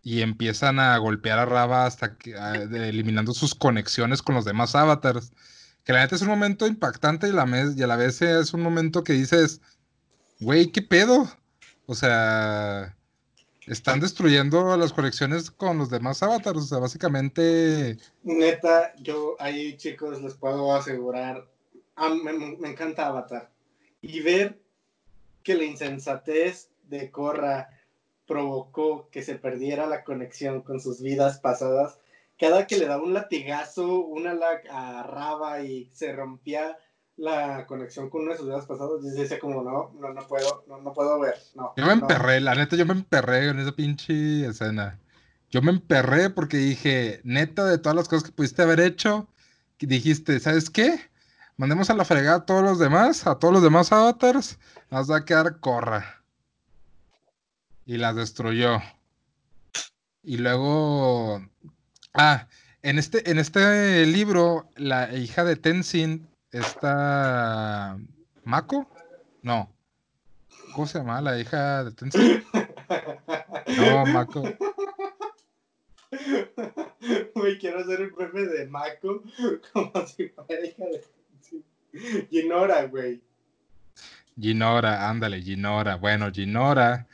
y empiezan a golpear a Raba hasta que eliminando sus conexiones con los demás avatars. Que la neta es un momento impactante y, la mes- y a la vez es un momento que dices, güey, ¿qué pedo? O sea, están destruyendo las conexiones con los demás avatars. O sea, básicamente, Neta, yo ahí, chicos, les puedo asegurar, me, me encanta Avatar. Y ver que la insensatez de Korra provocó que se perdiera la conexión con sus vidas pasadas, cada que le daba un latigazo, una la a Raba y se rompía la conexión con una de sus vidas pasadas, yo decía como, no, no, no puedo, no, no puedo ver, no. yo me no". emperré, la neta, yo me emperré en esa pinche escena. Yo me emperré porque dije, neta, de todas las cosas que pudiste haber hecho, dijiste, ¿sabes qué? Mandemos a la fregada a todos los demás, a todos los demás avatars, nos va a quedar Corra. Y las destruyó. Y luego, ah, en este, en este libro, la hija de Tenzin está Mako, no. ¿Cómo se llama la hija de Tenzin? No, Mako. Güey, quiero hacer un meme de Mako como si fuera hija de Ginora, güey. Ginora, ándale, Ginora. Bueno, Ginora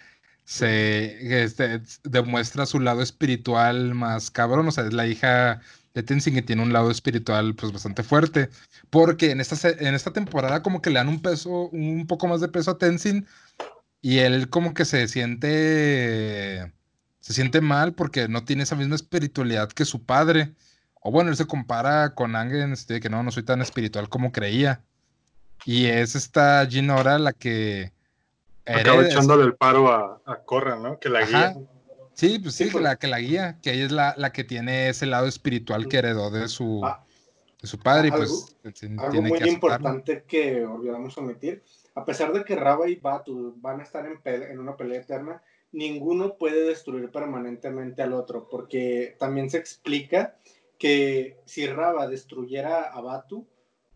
se este, demuestra su lado espiritual más cabrón. O sea, es la hija de Tenzin que tiene un lado espiritual pues bastante fuerte. Porque en esta, en esta temporada como que le dan un peso, un poco más de peso a Tenzin. Y él como que se siente, se siente mal porque no tiene esa misma espiritualidad que su padre. O bueno, él se compara con Angen, este, que no, no soy tan espiritual como creía. Y es esta Ginora la que Acaba echándole el paro a, a Corra, ¿no? Que la Ajá. guía. Sí, pues sí, Sí, pues. la que la guía, que ella es la, la que tiene ese lado espiritual que heredó de su, Ah. de su padre, y pues Algo tiene muy que importante que olvidamos omitir, a pesar de que Raba y Batu van a estar en, pele- en una pelea eterna, ninguno puede destruir permanentemente al otro, porque también se explica que si Raba destruyera a Batu,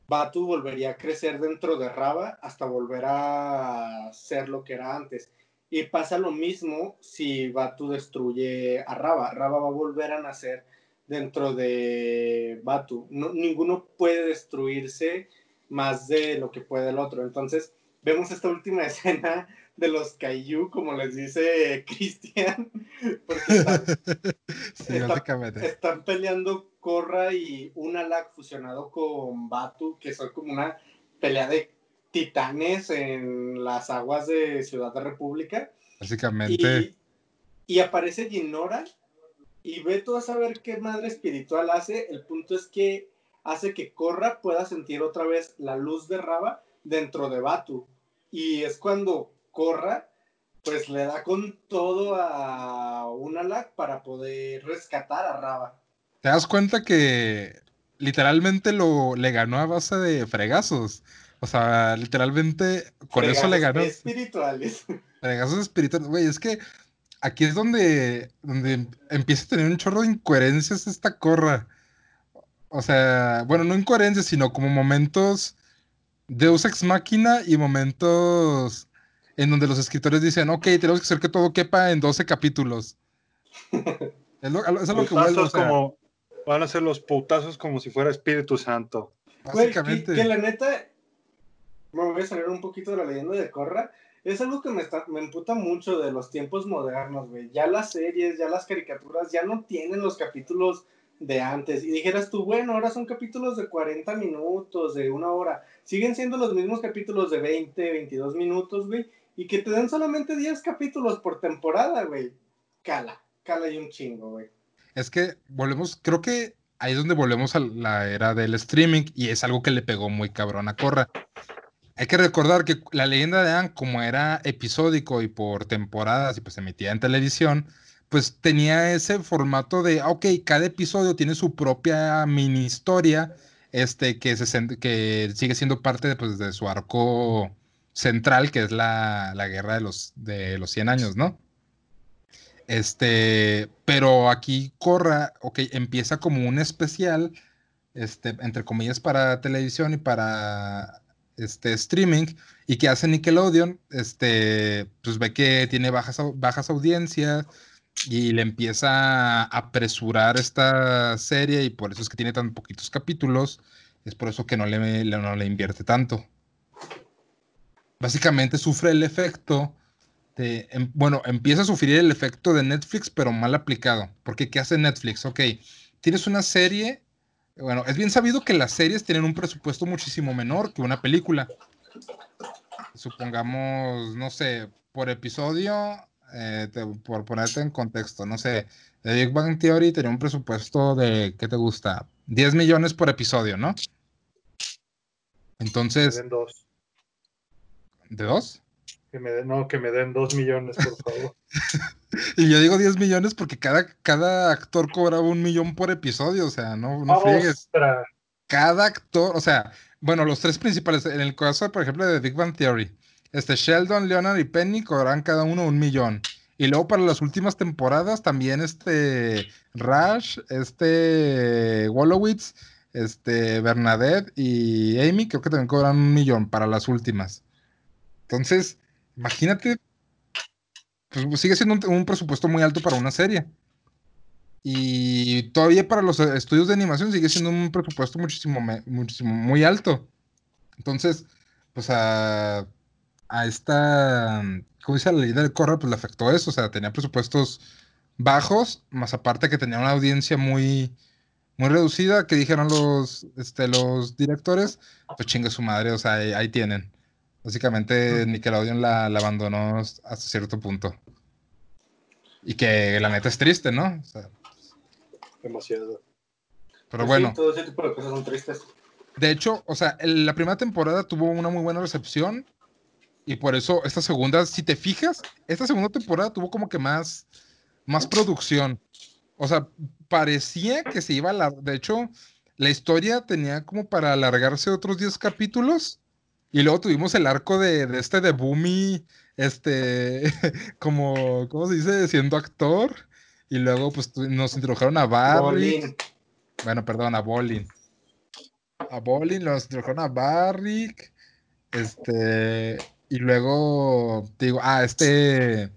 Batu volvería a crecer dentro de Raba hasta volver a ser lo que era antes. Y pasa lo mismo si Batu destruye a Raba. Raba va a volver a nacer dentro de Batu. No, ninguno puede destruirse más de lo que puede el otro. Entonces, vemos esta última escena de los Kaiju, como les dice Cristian, porque están, sí, peleando Korra y Unalak fusionado con Batu, que son como una pelea de titanes en las aguas de Ciudad de República. Básicamente, Y, y aparece Ginora y ve tú a saber qué madre espiritual hace. El punto es que hace que Korra pueda sentir otra vez la luz de Raba dentro de Batu. Y es cuando Korra pues le da con todo a Unalak para poder rescatar a Raba. te das cuenta que literalmente lo le ganó a base de fregazos. O sea, literalmente con eso le ganó. Espirituales. Fregazos espirituales. Güey, es que aquí es donde, donde empieza a tener un chorro de incoherencias esta corra. O sea, bueno, no incoherencias, sino como momentos Deus ex máquina y momentos en donde los escritores dicen, ok, tenemos que hacer que todo quepa en 12 capítulos. Es, lo, es a lo que vuelvo, Putazos o sea, como, van a ser los putazos como si fuera Espíritu Santo. Güey, que, básicamente. que la neta, me voy a salir un poquito de la leyenda de Korra. es algo que me, está, me emputa mucho de los tiempos modernos, güey. Ya las series, ya las caricaturas, ya no tienen los capítulos de antes. Y dijeras tú, bueno, ahora son capítulos de 40 minutos, de una hora. Siguen siendo los mismos capítulos de 20, 22 minutos, güey. Y que te den solamente 10 capítulos por temporada, güey. Cala, cala y un chingo, güey. Es que volvemos, creo que ahí es donde volvemos a la era del streaming y es algo que le pegó muy cabrón a Corra. Hay que recordar que la leyenda de Anne, como era episódico y por temporadas y pues se emitía en televisión, pues tenía ese formato de, ah, ok, cada episodio tiene su propia mini historia, este, que, se, que sigue siendo parte de, pues, de su arco central, que es la, la, guerra de los, de los 100 años, ¿no? Este, pero aquí Corra, ok, empieza como un especial, este, entre comillas, para televisión y para este, streaming, y que hace Nickelodeon, este, pues ve que tiene bajas, bajas audiencias, y le empieza a apresurar esta serie y por eso es que tiene tan poquitos capítulos, es por eso que no le, no le invierte tanto. Básicamente sufre el efecto de, em, bueno, empieza a sufrir el efecto de Netflix, pero mal aplicado. Porque ¿qué hace Netflix? Ok, tienes una serie, bueno, es bien sabido que las series tienen un presupuesto muchísimo menor que una película. Supongamos, no sé, por episodio eh, por ponerte en contexto, no sé, The Big Bang Theory tenía un presupuesto de, ¿qué te gusta? 10 millones por episodio, ¿no? Entonces... ¿De dos? Que me den, no, que me den dos millones, por favor. y yo digo 10 millones porque cada, cada actor cobraba un millón por episodio, o sea, no, no Cada actor, o sea, bueno, los tres principales, en el caso, por ejemplo, de Big Bang Theory, este Sheldon, Leonard y Penny cobrarán cada uno un millón. Y luego para las últimas temporadas también este Rash, este Wolowitz, este Bernadette y Amy creo que también cobran un millón para las últimas. Entonces, imagínate, pues sigue siendo un, presupuesto muy alto para una serie. Y todavía para los estudios de animación sigue siendo un presupuesto muchísimo, muchísimo muy alto. Entonces, pues a a esta, ¿cómo dice la leyenda del Corra? Pues le afectó eso, o sea, tenía presupuestos bajos, más aparte que tenía una audiencia muy, muy reducida, que dijeron los, este, los directores, pues chingue su madre, o sea, ahí, tienen. Básicamente Nickelodeon la, la, abandonó hasta cierto punto. Y que la neta es triste, ¿no? Demasiado. Pero pues bueno. todo ese tipo de cosas son tristes. De hecho, o sea, la primera temporada tuvo una muy buena recepción y por eso esta segunda, si te fijas, esta segunda temporada tuvo como que más, más producción. O sea, parecía que se iba a la... De hecho, la historia tenía como para alargarse otros 10 capítulos. Y luego tuvimos el arco de, de este de Boomy, este, como, ¿cómo se dice? Siendo actor. Y luego pues nos introdujeron a Barrick. Bueno, perdón, a Bolin. A Bolin, nos introdujeron a Barrick. Este, y luego, te digo, ah, este,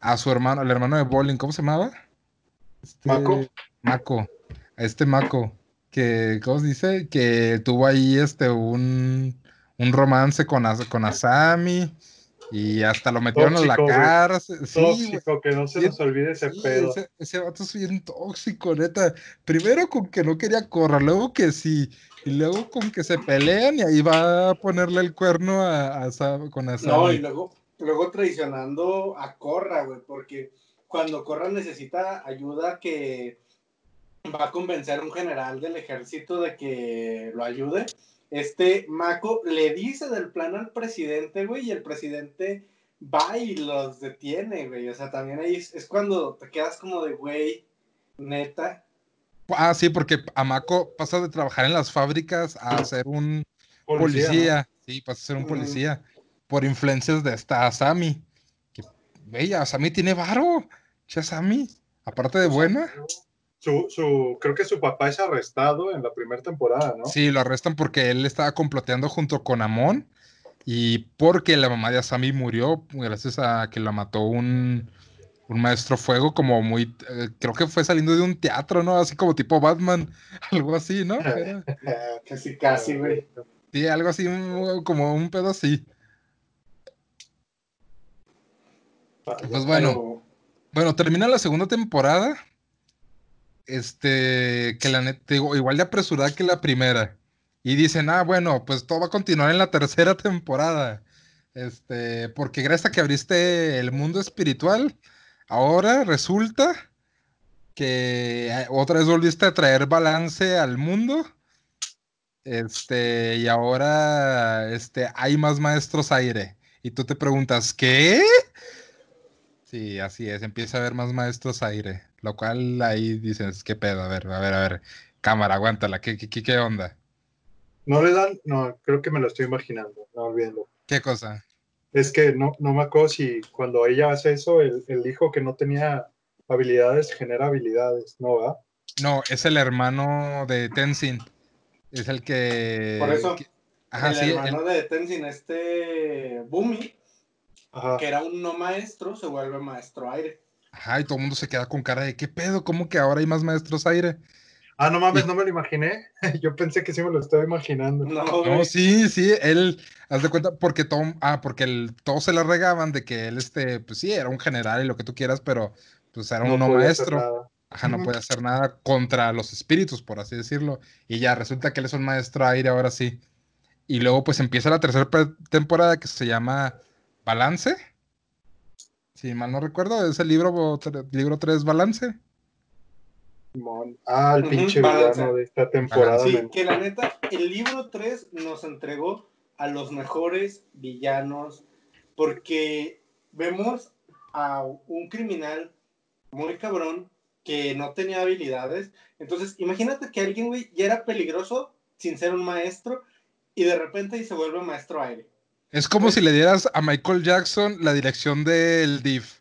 a su hermano, el hermano de Bowling, ¿cómo se llamaba? Este, Mako. Mako, a este Mako, que, ¿cómo se dice? Que tuvo ahí este, un, un romance con, con Asami. Y hasta lo metieron en la cárcel. Sí, tóxico, que no se nos olvide ese pedo. Ese, ese, vato es bien tóxico, neta. Primero con que no quería correr, luego que sí, y luego con que se pelean y ahí va a ponerle el cuerno a, a, con Asami. No, y luego, luego traicionando a Corra, güey, porque cuando Corra necesita ayuda que va a convencer a un general del ejército de que lo ayude este Mako le dice del plan al presidente, güey, y el presidente va y los detiene, güey. O sea, también ahí es, cuando te quedas como de, güey, neta. Ah, sí, porque a Mako pasa de trabajar en las fábricas a ser un policía. Sí, pasa a ser un policía. Por influencias de esta Asami. Que, güey, Asami tiene varo. Che, Asami. Aparte de buena. Su, su, creo que su papá es arrestado en la primera temporada, ¿no? Sí, lo arrestan porque él estaba comploteando junto con Amon y porque la mamá de Asami murió gracias a que la mató un, un maestro fuego como muy, eh, creo que fue saliendo de un teatro, ¿no? Así como tipo Batman, algo así, ¿no? casi, casi, güey. Sí, algo así, como un pedo así. Pues bueno, bueno, termina la segunda temporada. Este, que la neta, digo, igual de apresurada que la primera. Y dicen, ah, bueno, pues todo va a continuar en la tercera temporada. Este, porque gracias a que abriste el mundo espiritual, ahora resulta que eh, otra vez volviste a traer balance al mundo. Este, y ahora este, hay más maestros aire. Y tú te preguntas, ¿qué? Sí, así es, empieza a haber más maestros aire. Lo cual ahí dices, ¿qué pedo? A ver, a ver, a ver. Cámara, aguántala, ¿qué, qué, qué, onda? No le dan, no, creo que me lo estoy imaginando, no olvídenlo. ¿Qué cosa? Es que no, no me acuerdo si cuando ella hace eso, el, el hijo que no tenía habilidades genera habilidades, ¿no va? No, es el hermano de Tenzin. Es el que. Por eso, que- Ajá, el sí, el- hermano de Tenzin, este Bumi, Ajá. que era un no maestro, se vuelve maestro aire. ajá, y todo el mundo se queda con cara de ¿qué pedo? ¿Cómo que ahora hay más maestros aire? Ah, no mames, no me lo imaginé. Yo pensé que sí me lo estaba imaginando. No, sí, sí, él, haz de cuenta, porque todo, ah, porque el, todos se le regaban de que él, este, pues sí, era un general y lo que tú quieras, pero pues era un no maestro. Ajá, no puede hacer nada contra los espíritus, por así decirlo. Y ya resulta que él es un maestro aire ahora sí. Y luego pues empieza la tercera temporada que se llama Balance. Si mal no recuerdo, es el libro, libro 3 Balance. Simón. Ah, el pinche villano de esta temporada. Sí, que la neta, el libro 3 nos entregó a los mejores villanos porque vemos a un criminal muy cabrón que no tenía habilidades. Entonces, imagínate que alguien, güey, ya era peligroso sin ser un maestro y de repente y se vuelve maestro aire. Es como Pues- si le dieras a Michael Jackson la dirección del DIF.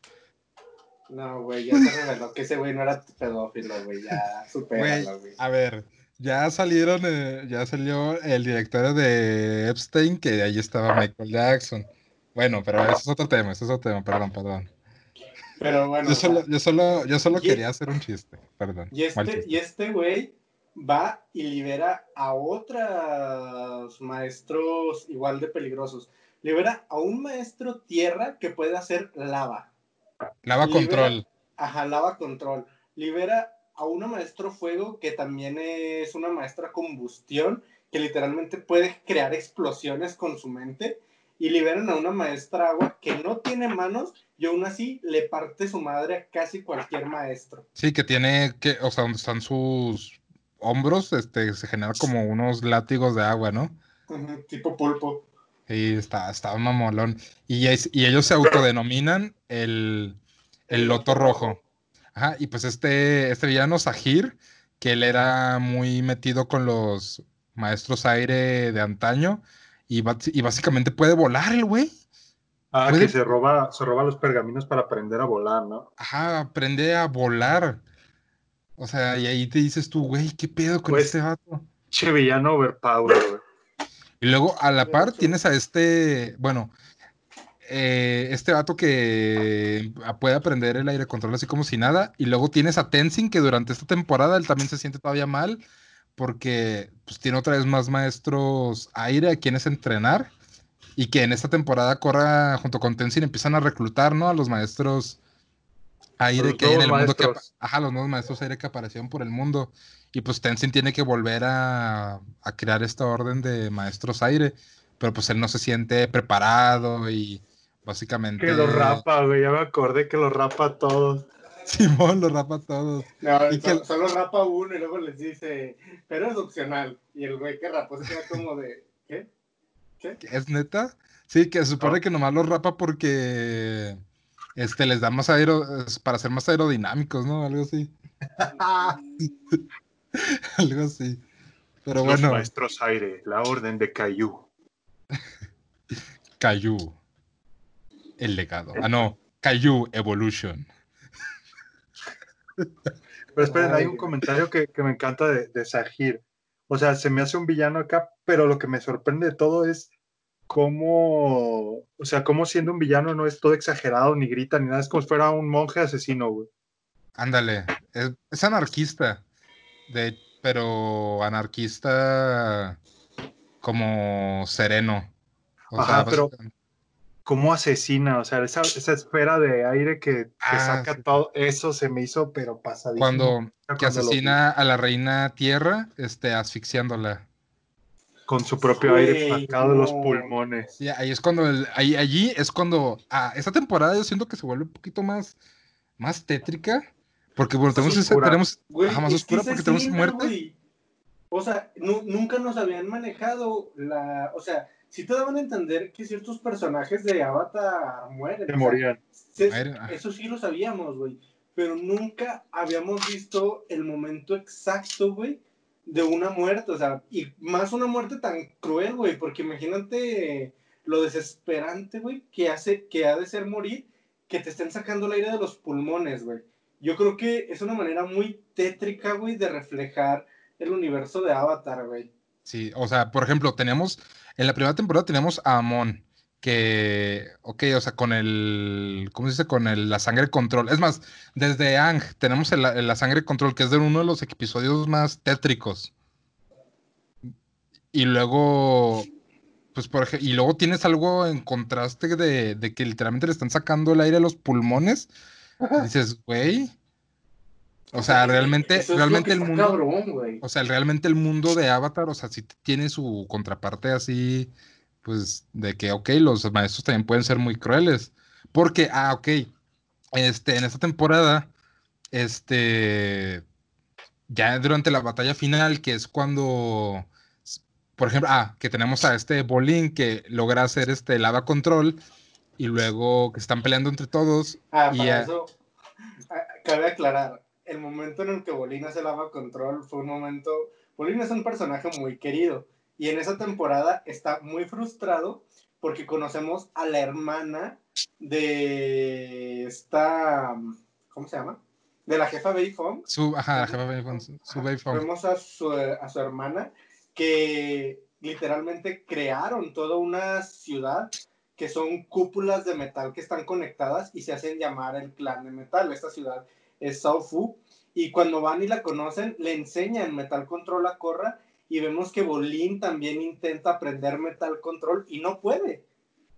No, güey, ya se reveló que ese güey no era pedófilo, güey, ya supéralo, güey. A ver, ya salieron, eh, ya salió el director de Epstein, que ahí estaba Michael Jackson. Bueno, pero eso es otro tema, eso es otro tema, perdón, perdón. Pero bueno, Yo solo, yo solo, yo solo quería hacer un chiste, perdón. Y este, chiste. y este güey va y libera a otros maestros igual de peligrosos. Libera a un maestro tierra que puede hacer lava. Lava libera- control. Ajá, lava control. Libera a una maestro fuego que también es una maestra combustión que literalmente puede crear explosiones con su mente. Y liberan a una maestra agua que no tiene manos y aún así le parte su madre a casi cualquier maestro. Sí, que tiene que, o sea, donde están sus hombros, este, se generan como unos látigos de agua, ¿no? Tipo pulpo. Y está, está mamolón. Y, es- y ellos se autodenominan el, el Loto Rojo. Ajá, y pues este, este villano, Sahir, que él era muy metido con los maestros aire de antaño, y, básicamente puede volar el güey. Ah, Puede- que se roba, se roba los pergaminos para aprender a volar, ¿no? Ajá, aprende a volar. O sea, y ahí te dices tú, güey, ¿qué pedo con Pues- este vato? Che villano overpower, güey. Y luego a la par tienes a este, bueno, eh, este vato que puede aprender el aire control así como si nada. Y luego tienes a Tenzin que durante esta temporada él también se siente todavía mal porque pues tiene otra vez más maestros aire a quienes entrenar. Y que en esta temporada Corra junto con Tenzin empiezan a reclutar, ¿no? A los maestros aire los que hay en el mundo que, ajá, los nuevos maestros aire que aparecieron por el mundo. Y pues Tenzin tiene que volver a, a crear esta orden de maestros aire, pero pues él no se siente preparado y básicamente... Que los rapa, güey. Ya me acordé que los rapa a todos. Simón lo rapa a todos. No, Y so- que- solo rapa uno y luego les dice, pero es opcional. Y el güey que rapó se queda como de, ¿qué? ¿Qué? ¿Es neta? Sí, que se supone No. que nomás los rapa porque este, les da más aero, para ser más aerodinámicos, ¿no? Algo así. Algo así. Pero Los bueno, maestros aire, la orden de Caillou. Caillou. El legado. Ah, no. Caillou Evolution. Pero esperen, Ay, hay un comentario que, que me encanta de, de Sahir. O sea, se me hace un villano acá, pero lo que me sorprende de todo es cómo, o sea, cómo siendo un villano no es todo exagerado, ni grita, ni nada, es como si fuera un monje asesino, güey. Ándale. Es, es anarquista. De, pero anarquista como sereno. O Ajá, sea, pero- cómo asesina, o sea, esa, esa esfera de aire que, que Ah, saca sí. todo, eso se me hizo, pero pasadísimo. Cuando que Cuando lo vi. asesina a la reina tierra, este, asfixiándola. Con su propio aire sacado de los no. pulmones. Sí, ahí es cuando, el- ahí, allí es cuando, ah, esta temporada yo siento que se vuelve un poquito más, más tétrica, porque bueno, tenemos, oscura. tenemos, Güey, ajá, más es que oscura esa porque tenemos muerte. O sea, nu- nunca nos habían manejado la. O sea, sí te daban a entender que ciertos personajes de Avatar mueren. Sea, morían. se- eso sí lo sabíamos, güey. Pero nunca habíamos visto el momento exacto, güey, de una muerte. O sea, y más una muerte tan cruel, güey. Porque imagínate lo desesperante, güey, que hace, que ha de ser morir, que te estén sacando el aire de los pulmones, güey. Yo creo que es una manera muy tétrica, güey, de reflejar el universo de Avatar, güey. Sí, o sea, por ejemplo, tenemos, en la primera temporada tenemos a Amon, que, ok, o sea, con el, ¿cómo se dice? Con el, la sangre control. Es más, desde Ang tenemos el- la sangre control, que es de uno de los episodios más tétricos. Y luego, pues, por ejemplo, y luego tienes algo en contraste de, de que literalmente le están sacando el aire a los pulmones. Dices, güey. O sea, realmente, es realmente el mundo. cabrón. O sea, realmente el mundo de Avatar, o sea, sí tiene su contraparte así, pues, de que, ok, los maestros también pueden ser muy crueles. Porque, ah, ok, este, en esta temporada, este, ya durante la batalla final, que es cuando, por ejemplo, ah, que tenemos a este Bolin que logra hacer este lava control y luego que están peleando entre todos. Ah, y para ya- eso, ah, cabe aclarar, el momento en el que Bolín hace lava control fue un momento, Bolín es un personaje muy querido, y en esa temporada está muy frustrado porque conocemos a la hermana de esta, ¿cómo se llama? De la jefa Bei Fong, Su, ajá, la jefa su Beifong. Vemos a su, a su hermana que literalmente crearon toda una ciudad que son cúpulas de metal que están conectadas y se hacen llamar el clan de metal. Esta ciudad es Saufu. Y cuando van y la conocen, le enseñan Metal Control a Korra y vemos que Bolín también intenta aprender Metal Control y no puede.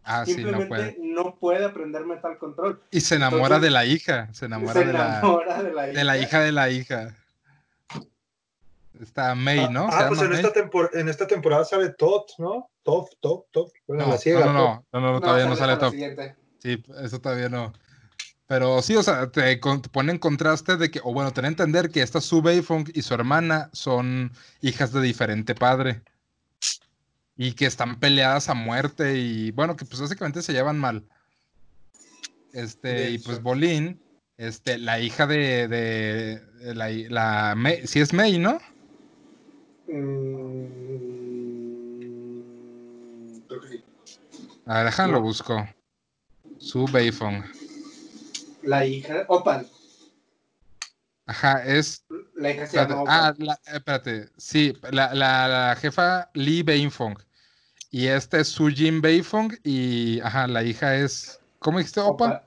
Ah, sí, no Simplemente puede. no puede aprender Metal Control. Y se enamora Entonces, de la hija, se enamora, Se de, la, de la hija. de la hija de la hija. Está May, ¿no? Ah, pues en esta, en esta temporada sale Tot, ¿no? Top, Top, Top. Bueno, No, la ciega. no, no, no, no, no, todavía no sale top. Sí, eso todavía no. Pero sí, o sea, te, pone en contraste de que, o bueno, ten a entender que esta Su Beifong y su hermana son hijas de diferente padre. Y que están peleadas a muerte y, bueno, que pues básicamente se llevan mal. Este, y pues. Bolín, este, la hija de, de, de la, la May, sí es May, ¿no? Mm, creo que sí. A ver, déjalo, No. busco. Su Beifong. La hija, Opal. Ajá, es La hija se Espérate, llama ah, Opal. la- eh, espérate. Sí, la, la- la jefa Lee Beifong. Y este es Sujin Beifong. Y ajá, la hija es. ¿Cómo dijiste, Opal?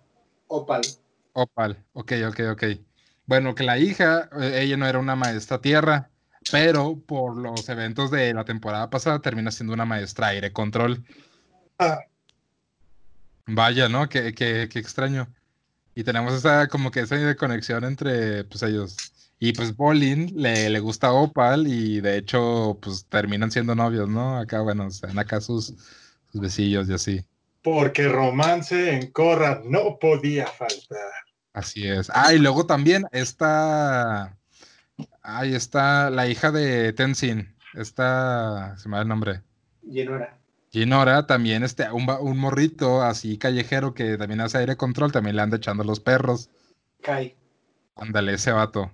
Opal. Opal. Ok, ok, ok. Bueno, que la hija, eh, ella no era una maestra tierra, pero por los eventos de la temporada pasada termina siendo una maestra aire control. Ah. Vaya, ¿no? Qué, qué- qué extraño. Y tenemos esa, como que esa conexión entre pues, ellos. Y pues Bolin le, le gusta a Opal y de hecho pues terminan siendo novios, ¿no? Acá, bueno, se dan acá sus, sus besillos y así. Porque romance en Corra no podía faltar. Así es. Ah, y luego también está. Ahí está la hija de Tenzin. Está. Se me va el nombre. Llenora. Ginora también, este, un, un morrito así callejero que también hace aire control, también le anda echando los perros. Kai. Ándale, ese vato.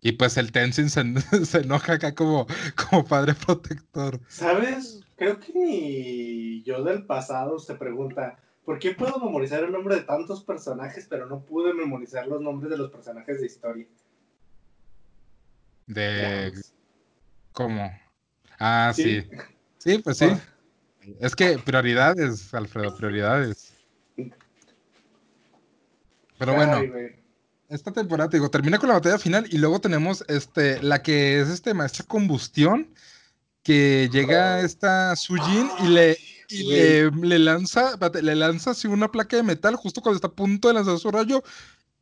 Y pues el Tenzin se, se enoja acá como, como padre protector. ¿Sabes? Creo que ni yo del pasado se pregunta, ¿por qué puedo memorizar el nombre de tantos personajes, pero no pude memorizar los nombres de los personajes de historia? De. ¿Cómo? Ah, Sí. sí. Sí, pues sí. Es que prioridades, Alfredo, prioridades. Pero bueno, Ay, esta temporada, te digo, termina con la batalla final y luego tenemos este, la que es este maestra combustión, que llega esta Sujin y le, Y le, le lanza, le lanza así una placa de metal justo cuando está a punto de lanzar su rayo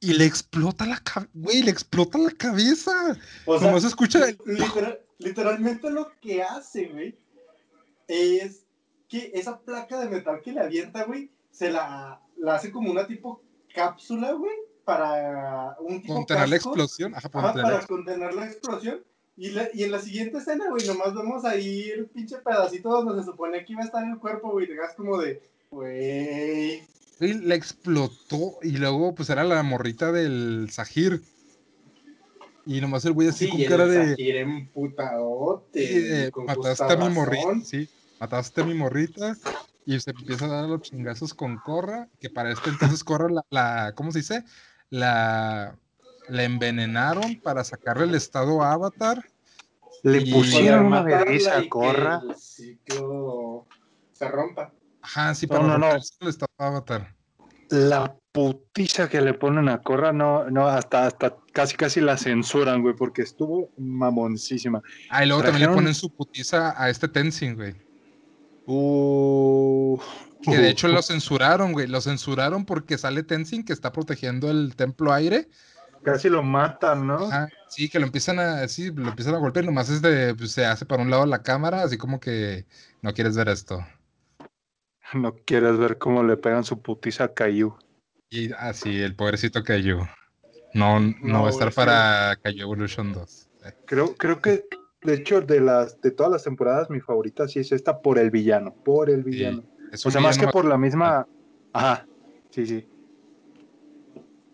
y le explota la cabeza, güey, le explota la cabeza. O sea, Como se escucha el... literal- literalmente lo que hace, güey, es que esa placa de metal que le avienta, güey, se la, la hace como una tipo cápsula, güey, para un tipo contener la explosión. Ajá, Ajá, contener la para contener la explosión. Y, la- y en la siguiente escena, güey, nomás vemos ahí el pinche pedacito donde se supone que iba a estar el cuerpo, güey. Te quedas como de, güey. Güey, la explotó y luego pues era la morrita del Sahir. Y nomás el güey así Sí, con y el cara de... Emputadote, sí, con mataste a mi morrita, sí. Mataste a mi morrita. Y se empieza a dar los chingazos con Corra. Que para este entonces Corra la, la- ¿cómo se dice? La, la envenenaron para sacarle el estado a Avatar. Le pusieron una y a que Corra. El ciclo se rompa. Ajá, sí, No, para no, no. a Avatar. La putiza que le ponen a Corra, no, no, hasta, hasta casi casi la censuran, güey, porque estuvo mamoncísima. Ah, y luego también le ponen su putiza a este Tenzin, güey. Uh, Que de hecho lo censuraron, güey. Lo censuraron porque sale Tenzin que está protegiendo el templo aire. casi lo matan, ¿no? Ajá, sí, que lo empiezan a, sí, lo empiezan a golpear. Nomás es de, pues, se hace para un lado la cámara, así como que no quieres ver esto. No quieres ver cómo le pegan su putiza a Caillou. Y así, el pobrecito cayó. No, no, No, va a estar sí. para Kaiju Evolution 2. Eh, Creo, creo que, de hecho, de las de todas las temporadas, mi favorita sí es esta por el villano, por el villano. o sea, más que por la misma. Ajá, sí, sí.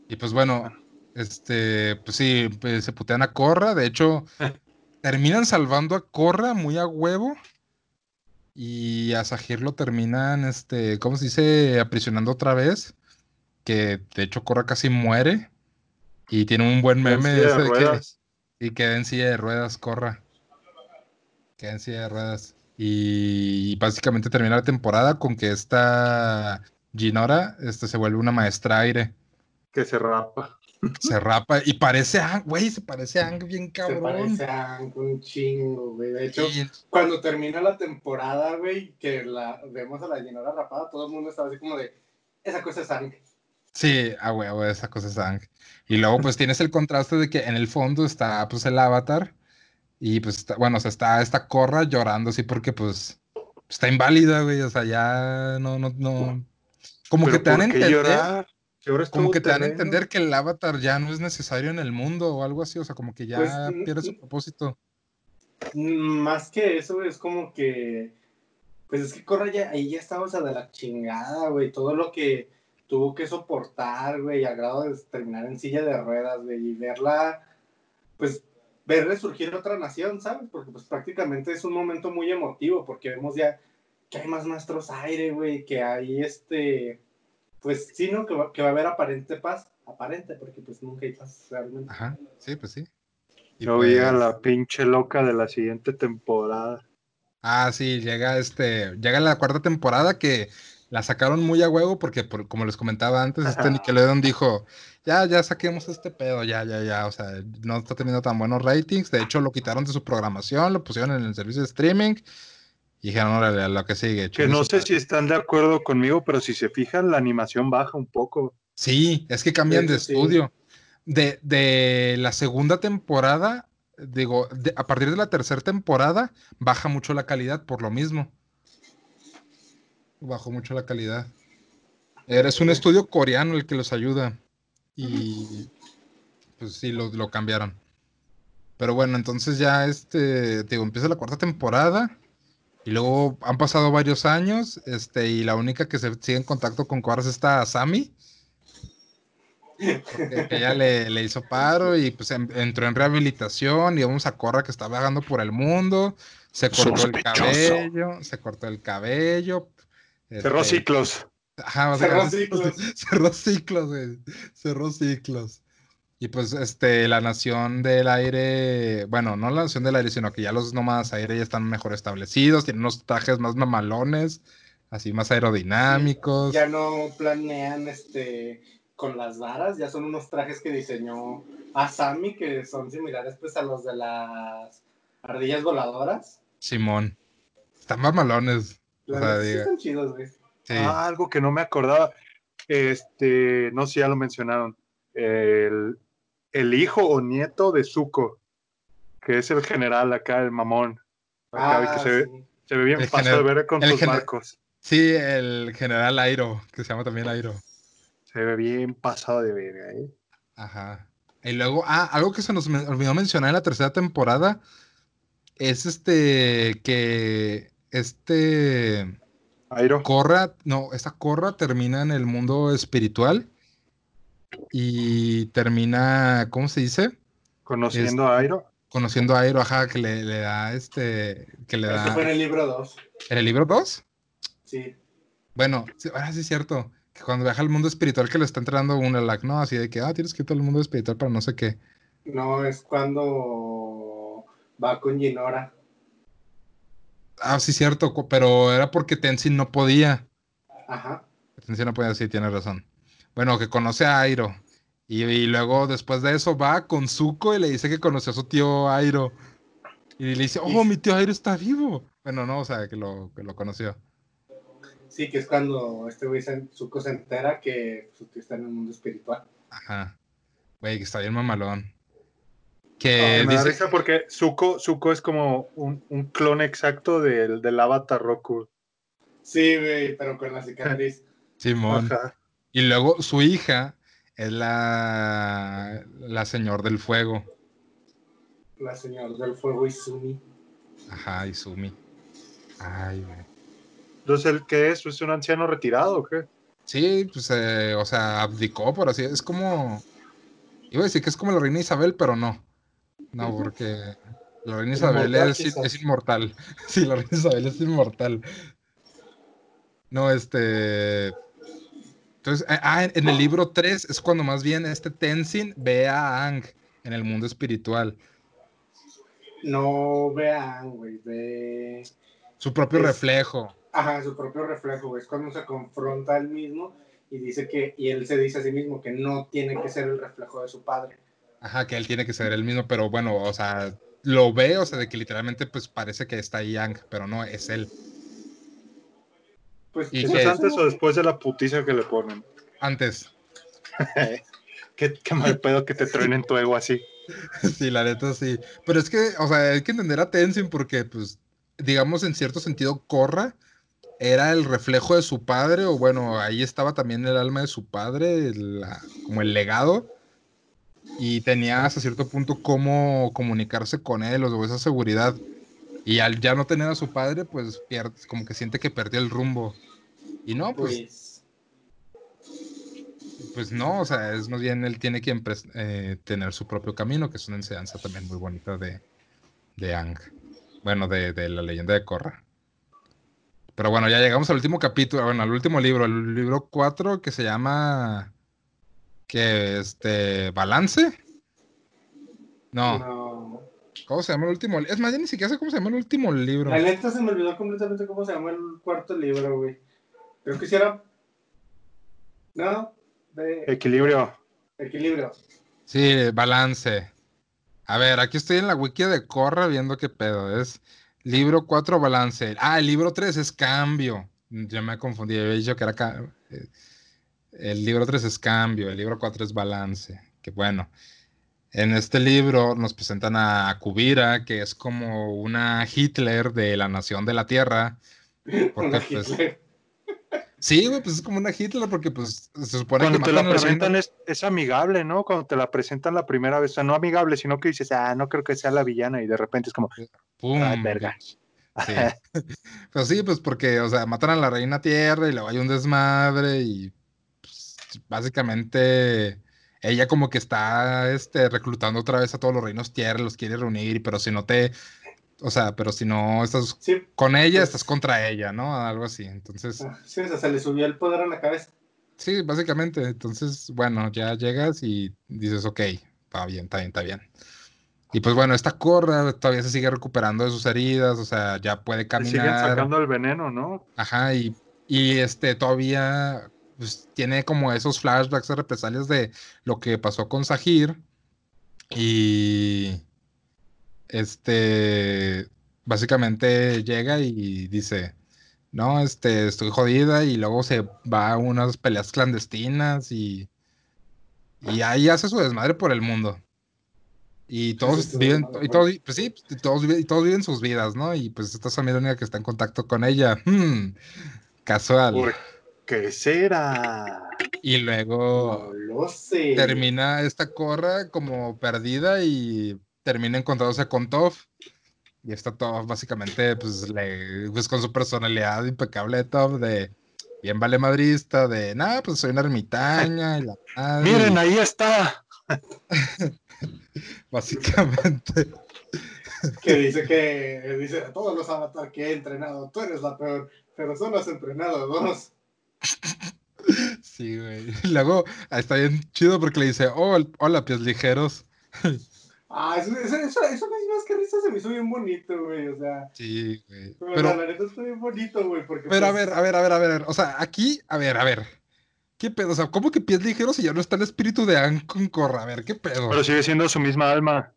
Y pues bueno, este, pues sí, pues, se putean a Corra. De hecho, terminan salvando a Corra muy a huevo. Y a Sahir lo terminan, este, ¿cómo se dice? Aprisionando otra vez. Que de hecho Corra casi muere. Y tiene un buen meme de ese de que- ruedas. y queda en silla de ruedas, Corra. Queda en silla de ruedas. Y, básicamente termina la temporada con que esta Ginora este, se vuelve una maestra aire. Que se rapa. Se rapa y parece a Ang, güey, se parece a Ang bien Se cabrón. parece a Hank un chingo, güey. De hecho, cuando termina la temporada, güey, que la vemos a la llenora rapada, todo el mundo estaba así como de, esa cosa es Hank. sí, a huevo, esa cosa es Ang. Y luego pues tienes el contraste de que en el fondo está pues el avatar y pues está- bueno, o sea, está esta Corra llorando así porque pues está inválida, güey, o sea, ya no, no, no. Como que te dan a ¿por qué entender, llorar? Como que te dan a entender que el avatar ya no es necesario en el mundo o algo así, o sea, como que ya Pues, pierde mm, su propósito. Más que eso, es como que, pues es que Corra ya, ahí ya estaba, o sea, de la chingada, güey. Todo lo que tuvo que soportar, güey, al grado de terminar en silla de ruedas, güey, y verla, pues, ver resurgir otra nación, ¿sabes? Porque, pues, prácticamente es un momento muy emotivo, porque vemos ya que hay más maestros aire, güey, que hay este, pues, sí, ¿no? Que va, que va a haber aparente paz, aparente, porque, pues, nunca hay paz realmente. Ajá, sí, pues sí. Y llega pues- la pinche loca de la siguiente temporada. Ah, sí, llega este, llega la cuarta temporada que la sacaron muy a huevo porque por- como les comentaba antes, este Ajá. Nickelodeon dijo, ya, ya saquemos este pedo, ya, ya, ya, o sea, no está teniendo tan buenos ratings, de hecho lo quitaron de su programación, lo pusieron en el servicio de streaming y dijeron, órale, a lo que sigue. Que no sé madre". si están de acuerdo conmigo, pero si se fijan, la animación baja un poco. Sí, es que cambian de sí. estudio. De, de la segunda temporada, digo, de- a partir de la tercera temporada, baja mucho la calidad por lo mismo. Bajó mucho la calidad. Eres un estudio coreano el que los ayuda. Y pues sí, lo, lo cambiaron. Pero bueno, entonces ya este, digo, empieza la cuarta temporada. Y luego han pasado varios años, este, y la única que se sigue en contacto con Korra es esta Sami. Porque ella le, le hizo paro y pues entró en rehabilitación y vamos a Korra que está vagando por el mundo. Se cortó el cabello, se cortó el cabello. Cerró este, ciclos. Ajá, Cerró ciclos. Cerró ciclos, güey. Cerró ciclos. Y pues, este, la nación del aire, bueno, no la nación del aire, sino que ya los nómadas aire ya están mejor establecidos, tienen unos trajes más mamalones, así más aerodinámicos. Ya no planean este con las varas, ya son unos trajes que diseñó Asami que son similares pues a los de las ardillas voladoras. Simón. Están mamalones. O sea, sí están chidos, güey. Sí. Ah, algo que no me acordaba. Este, no sé si ya lo mencionaron. El, el hijo o nieto de Zuko, que es el general acá, el mamón. Acá, Ah, que se, ve, sí. se ve bien El pasado de ver con sus barcos. Sí, el general Airo, que se llama también Airo. Se ve bien pasado de verga, ¿eh? Ajá. Y luego, ah, algo que se nos olvidó mencionar en la tercera temporada es este que este Airo. Corra, no, esta Corra termina en el mundo espiritual y termina, ¿cómo se dice? Conociendo a Airo. Conociendo a Airo, ajá, que le, le da este, que le Eso da fue en el libro 2. en el libro 2. Sí. Bueno, sí, ahora sí es cierto. Que cuando viaja al mundo espiritual que le está entrenando un lag, ¿no? Así de que, ah, tienes que ir al mundo espiritual para no sé qué. No, es cuando va con Ginora. Ah, sí, cierto, pero era porque Tenzin no podía. Ajá. Tenzin no podía, sí, tienes razón. Bueno, que conoce a Airo. Y, y luego, después de eso, va con Zuko y le dice que conoció a su tío Airo. Y le dice, oh, mi tío Airo está vivo. Bueno, no, o sea, que lo, que lo conoció. Sí, que es cuando este güey Zuko se entera que su tío está en el mundo espiritual. Ajá. Güey, que está bien mamalón. Que me da dice, risa porque Zuko, Zuko es como un, un clon exacto del, del avatar Roku. Sí, güey, pero con la cicatriz. Simón. Ajá. Y luego su hija es la, la señor del fuego. La señora del fuego Izumi. Ajá, Izumi. Ay, güey. Entonces, ¿el qué es? ¿Es un anciano retirado o qué? Sí, pues, eh, o sea, abdicó, por así es como. Iba a decir que es como la reina Isabel, pero no. No, porque la reina Isabel Inmortal, es, es inmortal. Sí, la reina Isabel es inmortal. No, este. Entonces, ah, ah, en el libro 3 es cuando más bien este Tenzin ve a Ang en el mundo espiritual. No vean, güey, ve. Su propio Es- reflejo. Ajá, su propio reflejo, güey. Es cuando se confronta a él mismo y dice que, y él se dice a sí mismo que no tiene que ser el reflejo de su padre. Ajá, que él tiene que ser el mismo, pero bueno, o sea, lo ve, o sea, de que literalmente pues parece que está ahí Ang, pero no, es él. Pues, ¿Y eso antes o después de la putiza que le ponen? Antes. qué, qué mal pedo que te truenen tu ego así. Sí, la neta sí. Pero es que, o sea, hay que entender a Tenzin porque, pues, digamos, en cierto sentido, Korra era el reflejo de su padre, o bueno, ahí estaba también el alma de su padre, la- como el legado, y tenía hasta cierto punto cómo comunicarse con él, o esa seguridad. Y al ya no tener a su padre, pues pierde, como que siente que perdió el rumbo. Y no, pues, Pues, pues no, o sea, es más bien él tiene que eh, tener su propio camino, que es una enseñanza también muy bonita de, de Ang. Bueno, de, de la leyenda de Korra. Pero bueno, ya llegamos al último capítulo, bueno, al último libro, el libro 4 que se llama que este balance. No, no. ¿cómo se llama el último? Es más, ya ni siquiera sé cómo se llama el último libro. La neta se me olvidó completamente cómo se llama el cuarto libro, güey. Creo que sí era. No, de Equilibrio. equilibrio. Sí, balance. A ver, aquí estoy en la wiki de Corra viendo qué pedo. Es libro 4, balance. Ah, el libro 3 es cambio. Ya me confundí, había dicho que era... ca- eh, El libro 3 es cambio, el libro 4 es balance. Que bueno. En este libro nos presentan a Kubira, que es como una Hitler de la nación de la Tierra. Porque, Una pues. Sí, güey, pues es como una Hitler porque pues se supone Cuando que te la presentan es, es amigable, ¿no? Cuando te la presentan la primera vez, o sea, no amigable, sino que dices, ah, no creo que sea la villana y de repente es como, ¡Pum! Ay, verga. Sí. Pues sí, pues porque, o sea, matan a la reina tierra y luego hay un desmadre y pues, básicamente ella como que está este, reclutando otra vez a todos los reinos tierra, los quiere reunir, pero si no te, o sea, pero si no estás Sí, con ella, Pues- estás contra ella, ¿no? Algo así. Entonces, ah, sí, o sea, se le subió el poder a la cabeza. sí, básicamente. Entonces, bueno, ya llegas y dices, ok, está bien, está bien, está bien. Y pues bueno, esta corra todavía se sigue recuperando de sus heridas, o sea, ya puede te siguen caminar. sacando el veneno, ¿no? Ajá, y, y este todavía pues, tiene como esos flashbacks de represalias de lo que pasó con Sahir. Y este básicamente llega y dice: no, este, estoy jodida y luego se va a unas peleas clandestinas y, y ahí hace su desmadre por el mundo. Y todos viven, y todos, pues sí, y todos, viven- y todos viven sus vidas, ¿no? Y pues esta es la única que está en contacto con ella. Hmm, casual. ¿Por qué será? Y No luego lo sé. termina esta corra como perdida y termina encontrándose con Toph. Y está Toph básicamente, pues, le, pues con su personalidad impecable de Toph, de bien vale madrista, de nada, pues soy una ermitaña y la madre", Miren, ahí está. básicamente. Que dice que dice a todos los avatar que he entrenado, tú eres la peor, pero solo has entrenado dos. Sí, güey. Y luego está bien chido porque le dice, oh, hola, pies ligeros. Ah, eso, eso, eso, eso más que risa se me hizo bien bonito, güey. O sea, Sí, güey. pero, Pero, la neta está bien bonito, güey. Porque pero a pues, ver, a ver, a ver, a ver. O sea, aquí, a ver, a ver. ¿Qué pedo? O sea, ¿cómo que pies ligeros si ya no está el espíritu de Ann con Corra? A ver, ¿qué pedo? Pero sigue siendo su misma alma.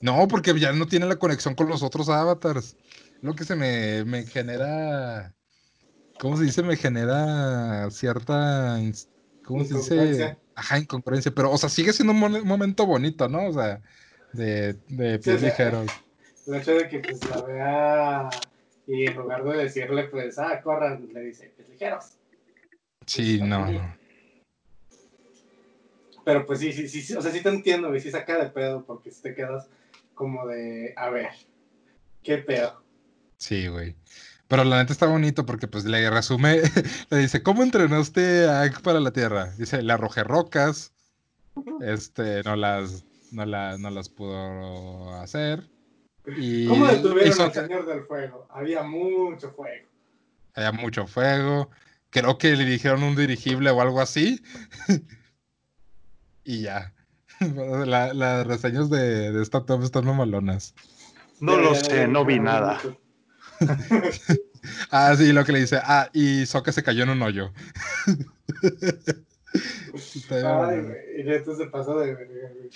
No, porque ya no tiene la conexión con los otros avatars. Lo que se me, me genera. ¿Cómo se dice? Me genera cierta. ¿Cómo se dice? Ajá, incongruencia. Pero, o sea, sigue siendo un momento bonito, ¿no? O sea, de, de pies sea, ligeros. El hecho de que pues la vea y en lugar de decirle, pues, ah, corran, le dice, pues ligeros. Sí, no, no. Pero pues sí, sí, sí, sí, o sea, sí te entiendo, güey, sí saca de pedo, porque si te quedas como de, a ver, ¿qué pedo? Sí, güey. Pero la neta está bonito porque pues le resume, le dice, ¿cómo entrenaste a Aang para la Tierra? Dice, le arrojé rocas, este, no las, no la- no las pudo hacer. Y ¿Cómo detuvieron hizo al Señor del Fuego? Había mucho fuego. haya mucho fuego. Creo que le dijeron un dirigible o algo así. y ya. La- las reseñas de, de esta top están mamalonas. No lo sé, no vi nada. Ah, sí, lo que le dice. Ah, y Sokka se cayó en un hoyo. Ay, güey, y esto se de güey.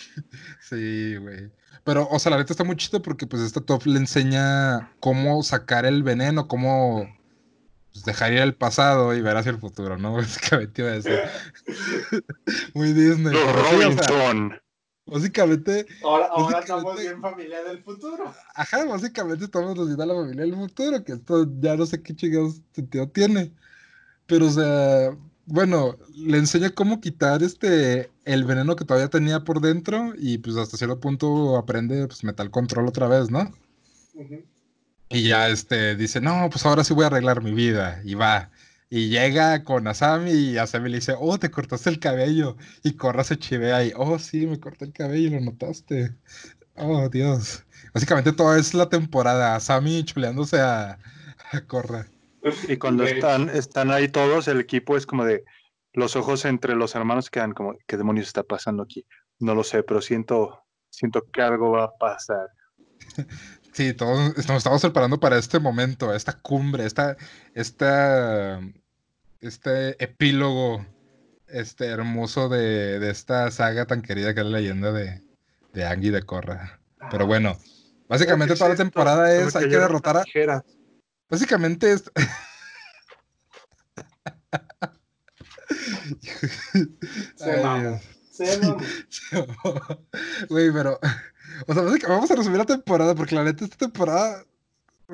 Sí, güey. Pero, o sea, la neta está muy chido porque pues esta top le enseña cómo sacar el veneno, cómo pues, dejar ir el pasado y ver hacia el futuro, ¿no? Básicamente iba a decir. muy Disney. Los pero sí, o sea, Robinson. Básicamente, Ahora, ahora Básicamente- estamos bien familia del futuro. ajá, básicamente estamos haciendo a la familia del futuro, que esto ya no sé qué chingados sentido tiene. Pero, o sea, bueno, le enseña cómo quitar este el veneno que todavía tenía por dentro y pues hasta cierto punto aprende pues metal control otra vez, ¿no? Y ya este dice, no, pues ahora sí voy a arreglar mi vida. Y va. Y llega con Asami y Asami le dice, oh, te cortaste el cabello. Y Korra se chivea y, oh, sí, me corté el cabello, lo notaste. Oh, Dios. Básicamente toda es la temporada. Asami chuleándose a, a Korra. Y cuando están, están ahí todos, el equipo es como de los ojos entre los hermanos quedan como, ¿qué demonios está pasando aquí? No lo sé, pero siento, siento que algo va a pasar. Sí, todos nos estamos preparando para este momento, esta cumbre, esta, esta, este epílogo, este hermoso de, de esta saga tan querida que es la leyenda de, de y de Korra. Pero Ah, bueno, básicamente toda la temporada es hay que derrotar a. tijeras. Básicamente es. Se mamó. Se mamó. Güey, pero. O sea, básicamente vamos a resumir la temporada, porque la neta, esta temporada.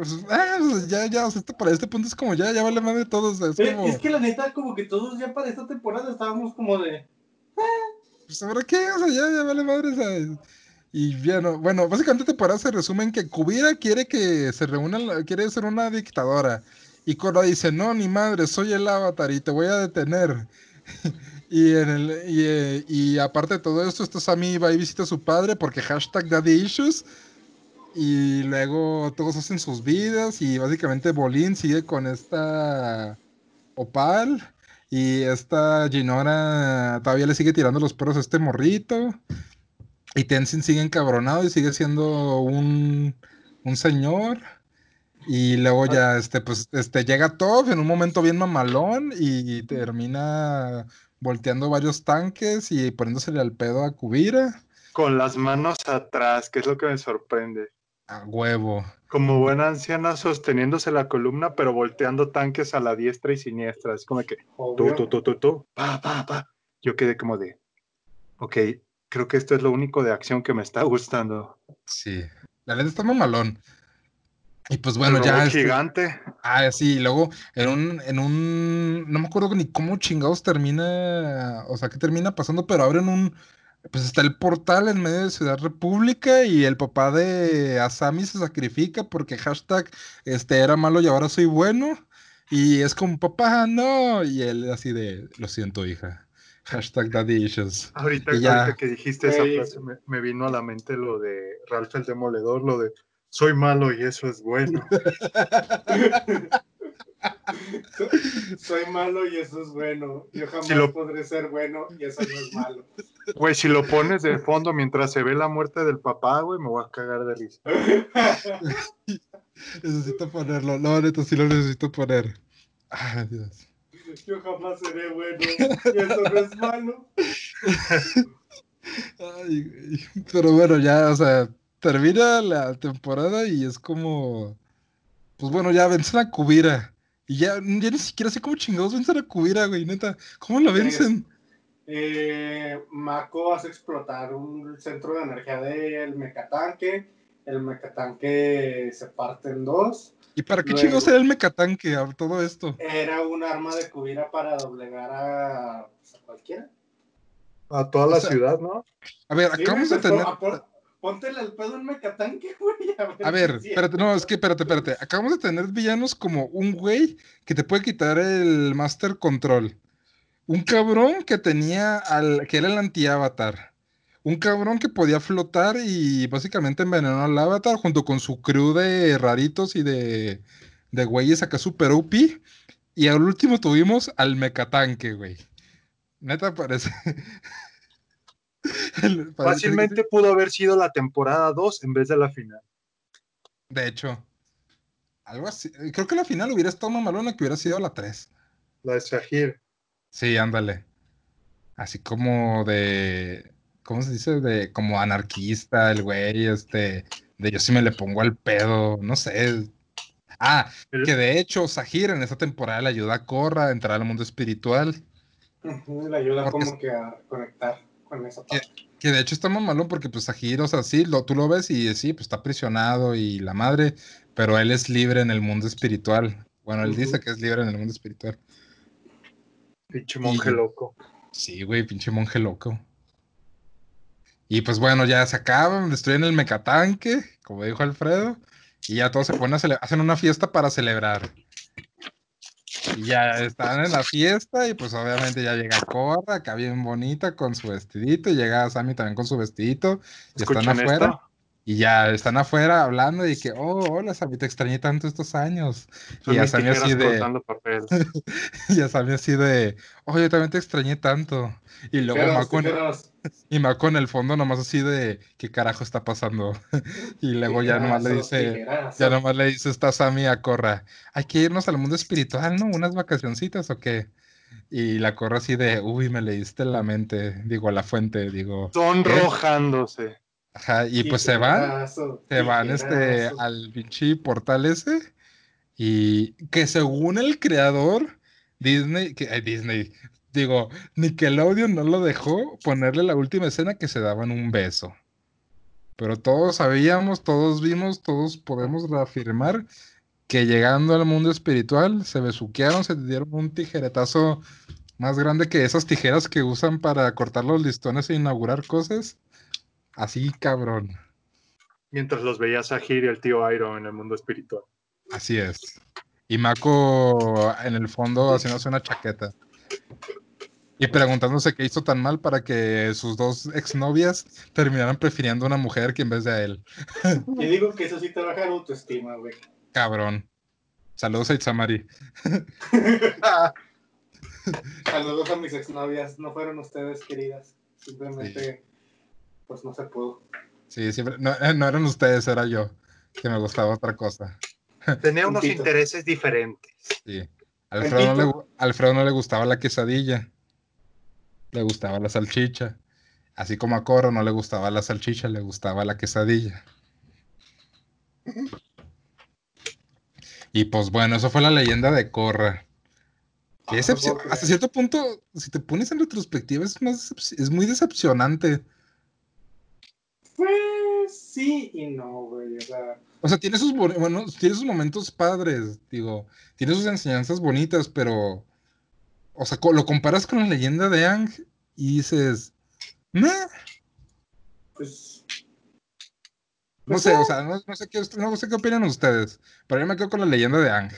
Pues, ah, pues, ya, ya, o sea, esto- para este punto es como ya, ya vale más de todos. Es Eh, como. Es que la neta, como que todos ya para esta temporada estábamos como de. Pues, ¿ahora qué? O sea, ya, ya vale madre, ¿sabes? Y bien, no- bueno, básicamente temporada se resume en que Kubira quiere que se reúnan, la- quiere ser una dictadora. Y Korra dice, no, ni madre, soy el avatar y te voy a detener. y, en el, y, eh, y aparte de todo esto, esto Sammy va y visita a su padre porque hashtag daddy issues. Y luego todos hacen sus vidas y básicamente Bolín sigue con esta Opal. Y esta Ginora todavía le sigue tirando los perros a este morrito. Y Tenzin sigue encabronado y sigue siendo un, un señor. Y luego ya, este, pues, este, llega Toph en un momento bien mamalón y termina volteando varios tanques y poniéndosele al pedo a Kubira. Con las manos atrás, que es lo que me sorprende. A huevo. Como buena anciana sosteniéndose la columna, pero volteando tanques a la diestra y siniestra. Es como que tú, Obvio. tú, tú, tú, tú, pa, pa, pa. Yo quedé como de, ok, creo que esto es lo único de acción que me está gustando. Sí. La neta está mamalón. Y pues bueno, ya. este- gigante. Ah, sí, y luego en un, en un, no me acuerdo ni cómo chingados termina, o sea, qué termina pasando, pero abren un, pues está el portal en medio de Ciudad República y el papá de Asami se sacrifica porque hashtag, este, era malo y ahora soy bueno, y es como, papá, no, y él así de, lo siento, hija, hashtag daddy issues. Ahorita, ya. ahorita que dijiste esa frase, me, me vino a la mente lo de Ralph el Demoledor, lo de soy malo y eso es bueno. Soy malo y eso es bueno. Yo jamás Si lo- podré ser bueno y eso no es malo. Güey, si lo pones de fondo mientras se ve la muerte del papá, güey, me voy a cagar de risa. Necesito ponerlo, no, neta, sí lo necesito poner. Ay, Dios. Yo jamás seré bueno y eso no es malo. Ay, güey. Pero bueno, ya, o sea, termina la temporada y es como, pues bueno, ya vencen a Kubira. Y ya, ya ni siquiera sé cómo chingados vencen a Kubira, güey, neta. ¿Cómo lo vencen? Eh, Mako hace explotar un centro de energía del mecatanque. El mecatanque se parte en dos. ¿Y para qué Luego. chingados era el mecatanque a todo esto? Era un arma de Kubira para doblegar a, pues, a cualquiera. A toda la O sea, ciudad, ¿no? A ver, Sí, acabamos de tener... Póntele el pedo en mecatanque, güey. A ver, A ver, espérate, no, es que espérate, espérate. Acabamos de tener villanos como un güey que te puede quitar el Master Control. Un cabrón que tenía al, que era el anti-avatar. Un cabrón que podía flotar y básicamente envenenó al avatar junto con su crew de raritos y de, de güeyes acá super OP. Y al último tuvimos al mecatanque, güey. Neta parece. Fácilmente pudo haber sido la temporada 2 en vez de la final. De hecho, algo así. Creo que la final hubiera estado más malona que hubiera sido la 3. La de Sahir. Sí, ándale. Así como de. ¿Cómo se dice? De como anarquista, el güey, este. De yo sí me le pongo al pedo, no sé. Ah, que de hecho, Sahir en esta temporada le ayuda a Korra a entrar al mundo espiritual. Le ayuda Porque como que a conectar con esa ¿Qué? parte. Que de hecho está muy malón porque pues Sahir, o sea, sí, lo, tú lo ves y sí, pues está aprisionado y la madre, pero él es libre en el mundo espiritual. Bueno, él dice que es libre en el mundo espiritual. Pinche monje Y- loco. Sí, güey, pinche monje loco. Y pues bueno, ya se acaban, destruyen el mecatanque, como dijo Alfredo, y ya todos se ponen a hacen una fiesta para celebrar. Y ya están en la fiesta y pues obviamente ya llega Korra, acá bien bonita con su vestidito, y llega Sammy también con su vestidito, y están ¿Escuchan afuera. esto? Y ya están afuera hablando y que, oh, hola Sammy, te extrañé tanto estos años. Son Y ya mis Sammy así de, y ya Sammy así de, oh, yo también te extrañé tanto. Y luego tijeras. y Mako en el fondo nomás así de, ¿qué carajo está pasando? y luego ya nomás le dice, ya nomás le dice esta Sammy a Corra, hay que irnos al mundo espiritual, ¿no? ¿Unas vacacioncitas o qué? Y la Corra así de, uy, me leíste la mente, digo, la fuente, digo, Sonrojándose. Ajá, y pues se van. Se van este al pinche portal ese. Y que según el creador, Disney, que ay, Disney, digo, Nickelodeon no lo dejó ponerle la última escena que se daban un beso. Pero todos sabíamos, todos vimos, todos podemos reafirmar que llegando al mundo espiritual se besuquearon, se dieron un tijeretazo más grande que esas tijeras que usan para cortar los listones e inaugurar cosas. Así, cabrón. Mientras los veía Sahir y el tío Iron en el mundo espiritual. Así es. Y Mako en el fondo haciéndose una chaqueta. Y preguntándose qué hizo tan mal para que sus dos exnovias terminaran prefiriendo a una mujer que en vez de a él. Y digo que eso sí te baja la autoestima, güey. Cabrón. Saludos a Itzamari. Saludos a mis exnovias. No fueron ustedes, queridas. Simplemente, pues no se pudo. Sí, siempre. No, eh, no eran ustedes, era yo. Que me gustaba otra cosa. Tenía unos intereses diferentes. Sí. Alfredo no, le, Alfredo no le gustaba la quesadilla. Le gustaba la salchicha. Así como a Coro no le gustaba la salchicha, le gustaba la quesadilla. Y pues bueno, eso fue la leyenda de Korra. Ah, Es hasta cierto punto, si te pones en retrospectiva, es, más es muy decepcionante. Pues sí y no, güey. O sea, O sea, tiene sus, bueno, tiene sus momentos padres, digo, tiene sus enseñanzas bonitas, pero, o sea, co- lo comparas con la leyenda de Ang y dices, "Meh". pues. no sé, o sea, no, no sé qué, no sé qué opinan ustedes, pero yo me quedo con la leyenda de Ang.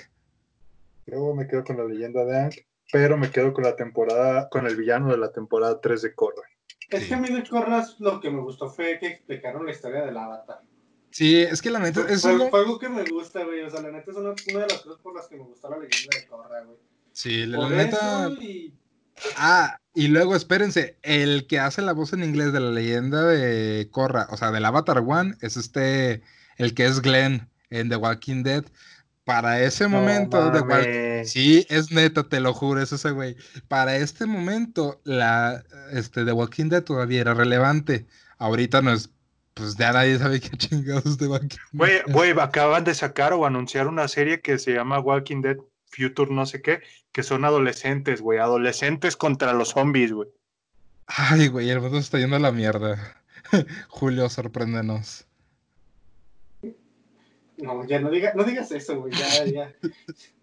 Yo me quedo con la leyenda de Ang, pero me quedo con la temporada, con el villano de la temporada 3 de Korra. Es Sí. que a mí de Corras lo que me gustó fue que explicaron la historia del avatar. Sí, es que la neta, es lo- fue algo que me gusta, güey. O sea, la neta es una, una de las cosas por las que me gustó la leyenda de Corra, güey. Sí, la, la neta. y. Ah, y luego espérense, el que hace la voz en inglés de la leyenda de Korra, o sea, del Avatar One, es este, el que es Glenn en The Walking Dead. Para ese momento, The Wal- sí, es neta, te lo juro, es ese güey. Para este momento, la, este, The Walking Dead todavía era relevante. Ahorita no es, pues ya nadie sabe qué chingados The Walking Güey, Dead. güey, acaban de sacar o anunciar una serie que se llama Walking Dead Future no sé qué, que son adolescentes, güey, adolescentes contra los zombies, güey. Ay, güey, el mundo se está yendo a la mierda. Julio, sorpréndenos. No, ya no, diga, no digas eso, güey. Ya, ya.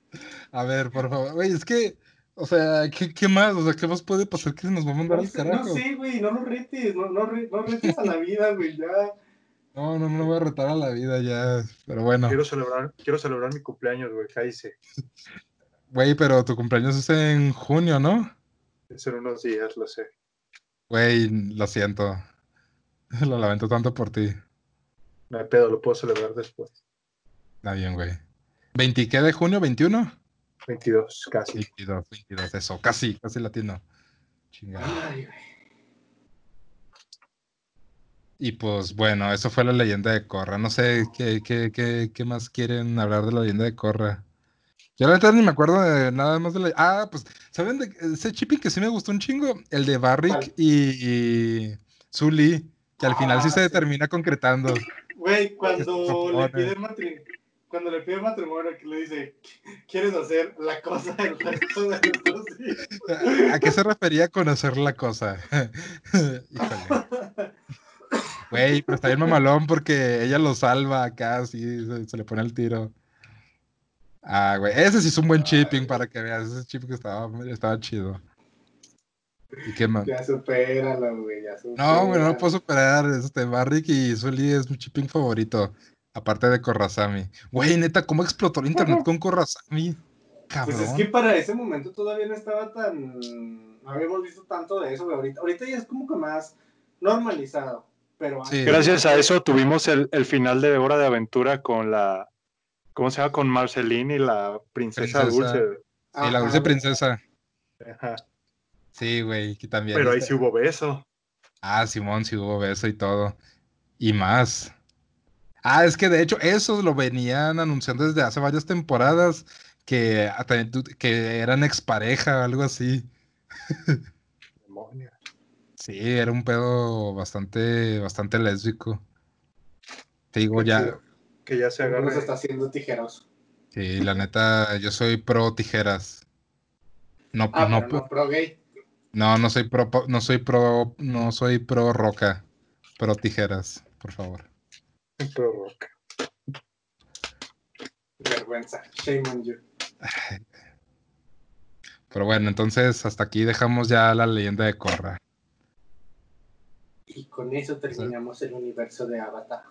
A ver, por favor. Güey, es que, o sea, ¿qué, qué más? O sea, ¿qué más puede pasar que se nos va a mandar No, al sé, no carajo? sé, güey. No lo retes. No, no, re- no retes a la vida, güey. Ya. No, no, no voy a retar a la vida ya. Pero bueno, Quiero celebrar, quiero celebrar mi cumpleaños, güey, cállese. güey, pero tu cumpleaños es en junio, ¿no? Es en unos días, lo sé. Güey, lo siento. Lo lamento tanto por ti. No hay pedo, lo puedo celebrar después. Está bien, güey. ¿20 qué de junio? ¿21? 22, casi. 22, 22, eso. Casi, casi latino. Chingada. Ay, güey. Y pues bueno, eso fue la leyenda de Korra. No sé qué, qué, qué, qué más quieren hablar de la leyenda de Korra. Yo la neta ni me acuerdo de nada más de la... Ah, pues, ¿saben de ese chipping que sí me gustó un chingo? El de Barrick y, y Zully, que al final sí Ah, se sí. termina concretando. Güey, cuando le pide matrimonio, cuando le pide matrimonio, que le dice, ¿quieres hacer la cosa del resto de nuestros hijos? ¿A qué se refería con hacer la cosa? Híjole. Güey, pero está bien mamalón porque ella lo salva acá, así se, se le pone el tiro. Ah, güey, ese sí es un buen chipping para que veas, ese chipping estaba, estaba chido. ¿Y qué más? Ya supéralo, güey, ya supéralo. No, güey, no lo puedo superar. Este, Barrick y Zully es mi chipping favorito. Aparte de Korrasami. Güey, neta, ¿cómo explotó el internet con Korrasami? Cabrón. Pues es que para ese momento todavía no estaba tan. No habíamos visto tanto de eso, güey. Ahorita, ahorita ya es como que más normalizado. Pero Sí. Gracias a eso tuvimos el, el final de Hora de Aventura con la. ¿Cómo se llama? Con Marceline y la princesa, Princesa. Dulce. Sí, la dulce princesa. Ajá. Sí, güey, que también. Pero ahí este- sí hubo beso. Ah, Simón, sí hubo beso y todo. Y más. Ah, es que de hecho eso lo venían anunciando desde hace varias temporadas que, que eran expareja, algo así. Sí, era un pedo bastante, bastante lésbico. Te digo, Qué ya, chido. Que ya se Uno agarre. se está haciendo tijeroso. sí, la neta, yo soy pro tijeras. No, Ah, no, pero no pro gay. no, no soy pro, no soy pro, no soy pro roca, pro tijeras, por favor. Pero roca. Vergüenza. Shame on you. Pero bueno, entonces hasta aquí dejamos ya la leyenda de Korra. Y con eso terminamos el universo de Avatar.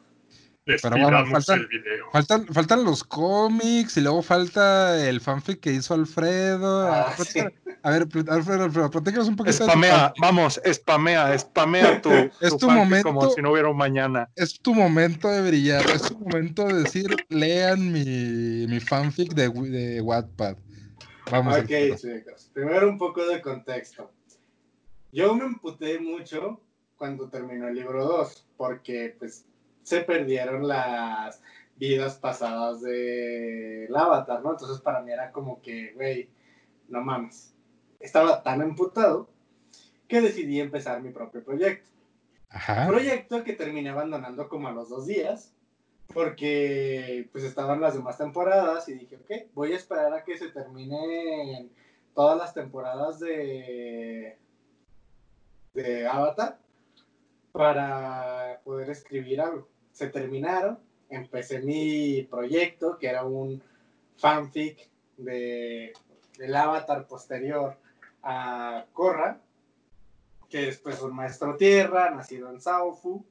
Pero bueno, faltan- el video. Faltan, faltan los cómics y luego falta el fanfic que hizo Alfredo. Ah, A- sí. A ver, pl- Alfredo, Alfredo, platícanos un poquito. Spamea, vamos, spamea, spamea tu, Es tu momento. como si no hubiera un mañana. Es tu momento de brillar, es tu momento de decir, lean mi, mi fanfic de, de Wattpad. Vamos. Ok, Alfredo. chicos. Primero un poco de contexto. Yo me emputé mucho cuando terminó el libro 2, porque pues se perdieron las vidas pasadas del avatar, ¿no? Entonces para mí era como que, güey, no mames. Estaba tan emputado que decidí empezar mi propio proyecto. Ajá. Proyecto que terminé abandonando como a los dos días, porque pues estaban las demás temporadas y dije, ok, voy a esperar a que se terminen todas las temporadas de, de Avatar para poder escribir algo. Se terminaron, empecé mi proyecto, que era un fanfic de, del Avatar posterior a Korra, que es pues un maestro tierra, nacido en Saufu,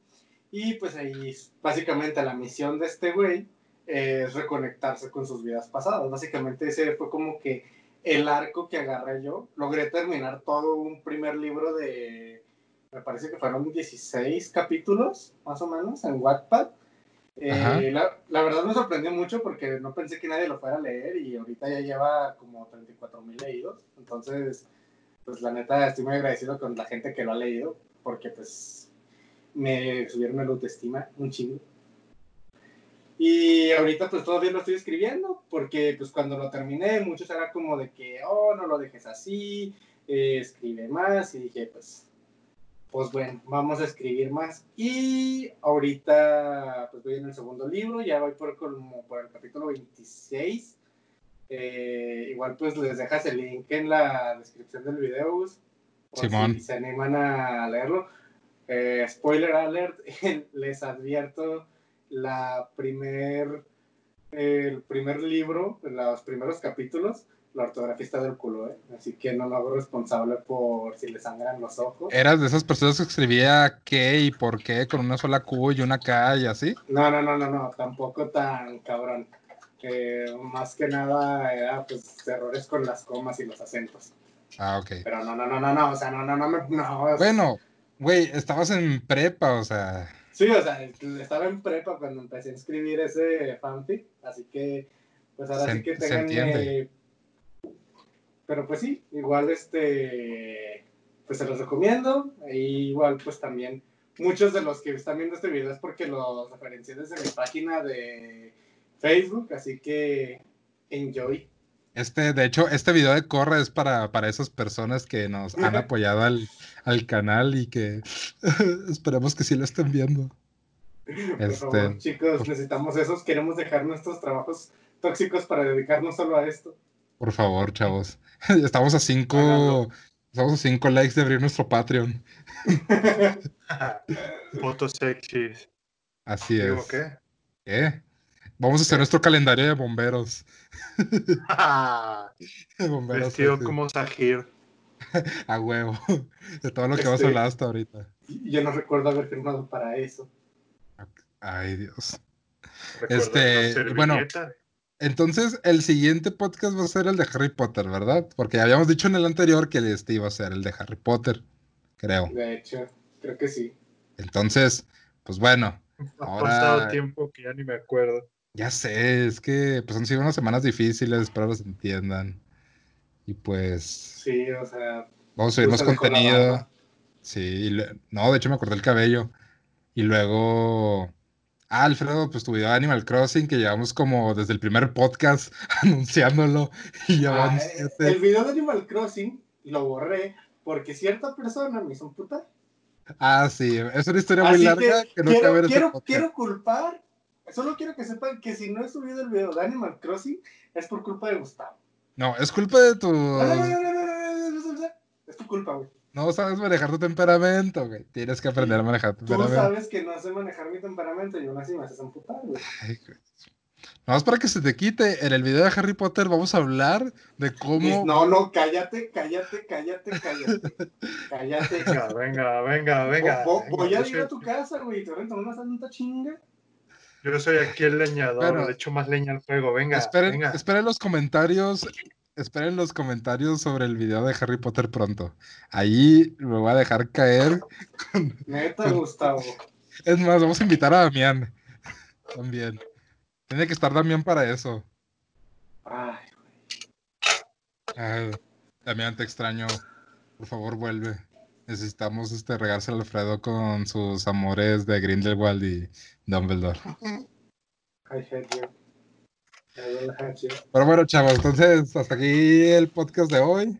y pues ahí básicamente la misión de este güey es reconectarse con sus vidas pasadas. Básicamente ese fue como que el arco que agarré yo. Logré terminar todo un primer libro de, me parece que fueron 16 capítulos, más o menos, en Wattpad. Eh, la, la, verdad me sorprendió mucho porque no pensé que nadie lo fuera a leer y ahorita ya lleva como 34 mil leídos. Entonces, pues la neta estoy muy agradecido con la gente que lo ha leído porque pues me subieron el autoestima un chingo. Y ahorita pues todavía lo estoy escribiendo, porque pues cuando lo terminé muchos era como de que, oh, no lo dejes así, eh, escribe más, y dije pues, pues bueno, vamos a escribir más. Y ahorita pues voy en el segundo libro, ya voy por, como por el capítulo 26. Eh, igual pues les dejas el link en la descripción del video, si se animan a leerlo. Eh, spoiler alert, les advierto la primer, el primer libro, los primeros capítulos, la ortografía está del culo, ¿eh? Así que no me hago responsable por si le sangran los ojos. ¿Eras de esas personas que escribía qué y por qué con una sola Q y una K y así? No, no, no, no, no, tampoco tan cabrón. más que nada era pues errores con las comas y los acentos. Ah, ok. Pero no, no, no, no, no, o sea, no, no, no, no. Bueno, Güey, estabas en prepa, o sea. Sí, o sea, estaba en prepa cuando empecé a escribir ese fanfic, así que, pues ahora sí que tengan. Pero pues sí, igual este. Pues se los recomiendo. Y igual, pues también, muchos de los que están viendo este video es porque los referencié desde mi página de Facebook, así que enjoy. Este, de hecho, este video de Corre es para, para esas personas que nos han apoyado al, canal y que esperemos que sí lo estén viendo. Por este, favor, chicos, necesitamos esos. Queremos dejar nuestros trabajos tóxicos para dedicarnos solo a esto. Por favor, chavos. Estamos a cinco, estamos a cinco likes de abrir nuestro Patreon. Fotos sexys. Así es. ¿Qué? ¿Qué? Vamos a hacer nuestro calendario de bomberos. bomberos Vestido como Sahir. a huevo. De todo lo que hemos este, hablado hasta ahorita. Yo no recuerdo haber firmado para eso. Ay, Dios. Este, bueno, entonces el siguiente podcast va a ser el de Harry Potter, ¿verdad? Porque habíamos dicho en el anterior que este iba a ser el de Harry Potter, creo. De hecho, creo que sí. Entonces, pues bueno. Ha pasado tiempo que ya ni me acuerdo. Ya sé, es que pues han sido unas semanas difíciles, espero los entiendan. Y pues. Sí, o sea. Vamos a subir más contenido. Sí, no, de hecho me corté el cabello. Y luego. Ah, Alfredo, pues tu video de Animal Crossing, que llevamos como desde el primer podcast anunciándolo. Y ya ah, El video de Animal Crossing lo borré porque cierta persona me hizo un puta. Ah, sí, es una historia muy larga que, no quiero, quiero, quiero culpar Solo quiero que sepan que si no he subido el video de Animal Crossing es por culpa de Gustavo. No, es culpa de tu. No, no, no, no, no, Es tu culpa, güey. No sabes manejar tu temperamento, güey. Tienes que aprender a manejar tu temperamento. Tú sabes que no sé manejar mi temperamento y aún así me haces amputar, güey. Ay, güey. No, es para que se te quite. En el video de Harry Potter vamos a hablar de cómo. No, no, cállate, cállate, cállate, cállate. cállate. Venga, venga, venga. Voy, a ir a tu casa, güey. Te rentan una santa chinga. Yo soy aquí el leñador, le echo más leña al fuego, venga. Esperen, esperen los comentarios, esperen los comentarios sobre el video de Harry Potter pronto. Ahí me voy a dejar caer. Con, Neta, Gustavo. Es más, vamos a invitar a Damián también. Tiene que estar Damián para eso. Ay, Ay, Damián, te extraño. Por favor, vuelve. Necesitamos este, regarse al Alfredo con sus amores de Grindelwald y Dumbledore. I hate you. Pero bueno, chavos, entonces hasta aquí el podcast de hoy.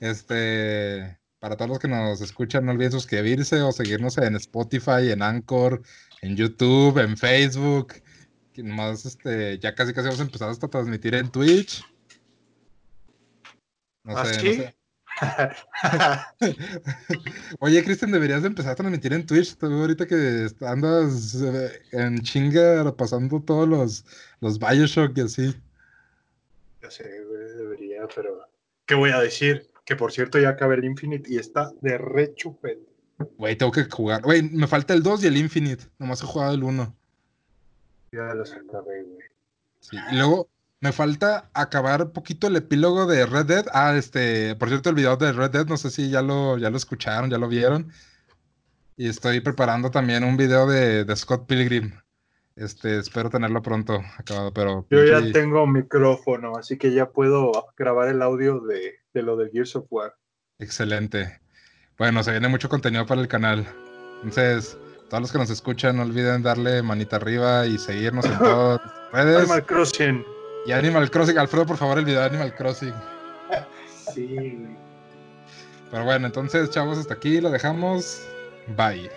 Este, para todos los que nos escuchan, no olviden suscribirse o seguirnos en Spotify, en Anchor, en YouTube, en Facebook que nomás este, ya casi casi vamos a empezar hasta a transmitir en Twitch. No ¿Ah, sé, no sí? sé. Oye, Cristian, deberías de empezar a transmitir en Twitch. Te veo ahorita que andas eh, en chinga pasando todos los, los Bioshock y así. Ya sé, güey, debería, pero. ¿Qué voy a decir? Que por cierto ya acabé el Infinite y está de re chupete. Güey, tengo que jugar. Güey, me falta el 2 y el Infinite. Nomás he jugado el 1. Ya los acabé, güey. Sí, y luego me falta acabar poquito el epílogo de Red Dead. Ah, este, por cierto, el video de Red Dead, no sé si ya lo, ya lo escucharon, ya lo vieron. Y estoy preparando también un video de, de Scott Pilgrim. Este, espero tenerlo pronto acabado, pero Yo ya tengo micrófono, así que ya puedo grabar el audio de, de lo del Gears of War. excelente. Bueno, se viene mucho contenido para el canal. Entonces, todos los que nos escuchan, no olviden darle manita arriba y seguirnos en todas las redes. Animal Crossing. Y Animal Crossing, Alfredo, por favor, el video de Animal Crossing. Sí, güey. Pero bueno, entonces, chavos, hasta aquí lo dejamos. Bye.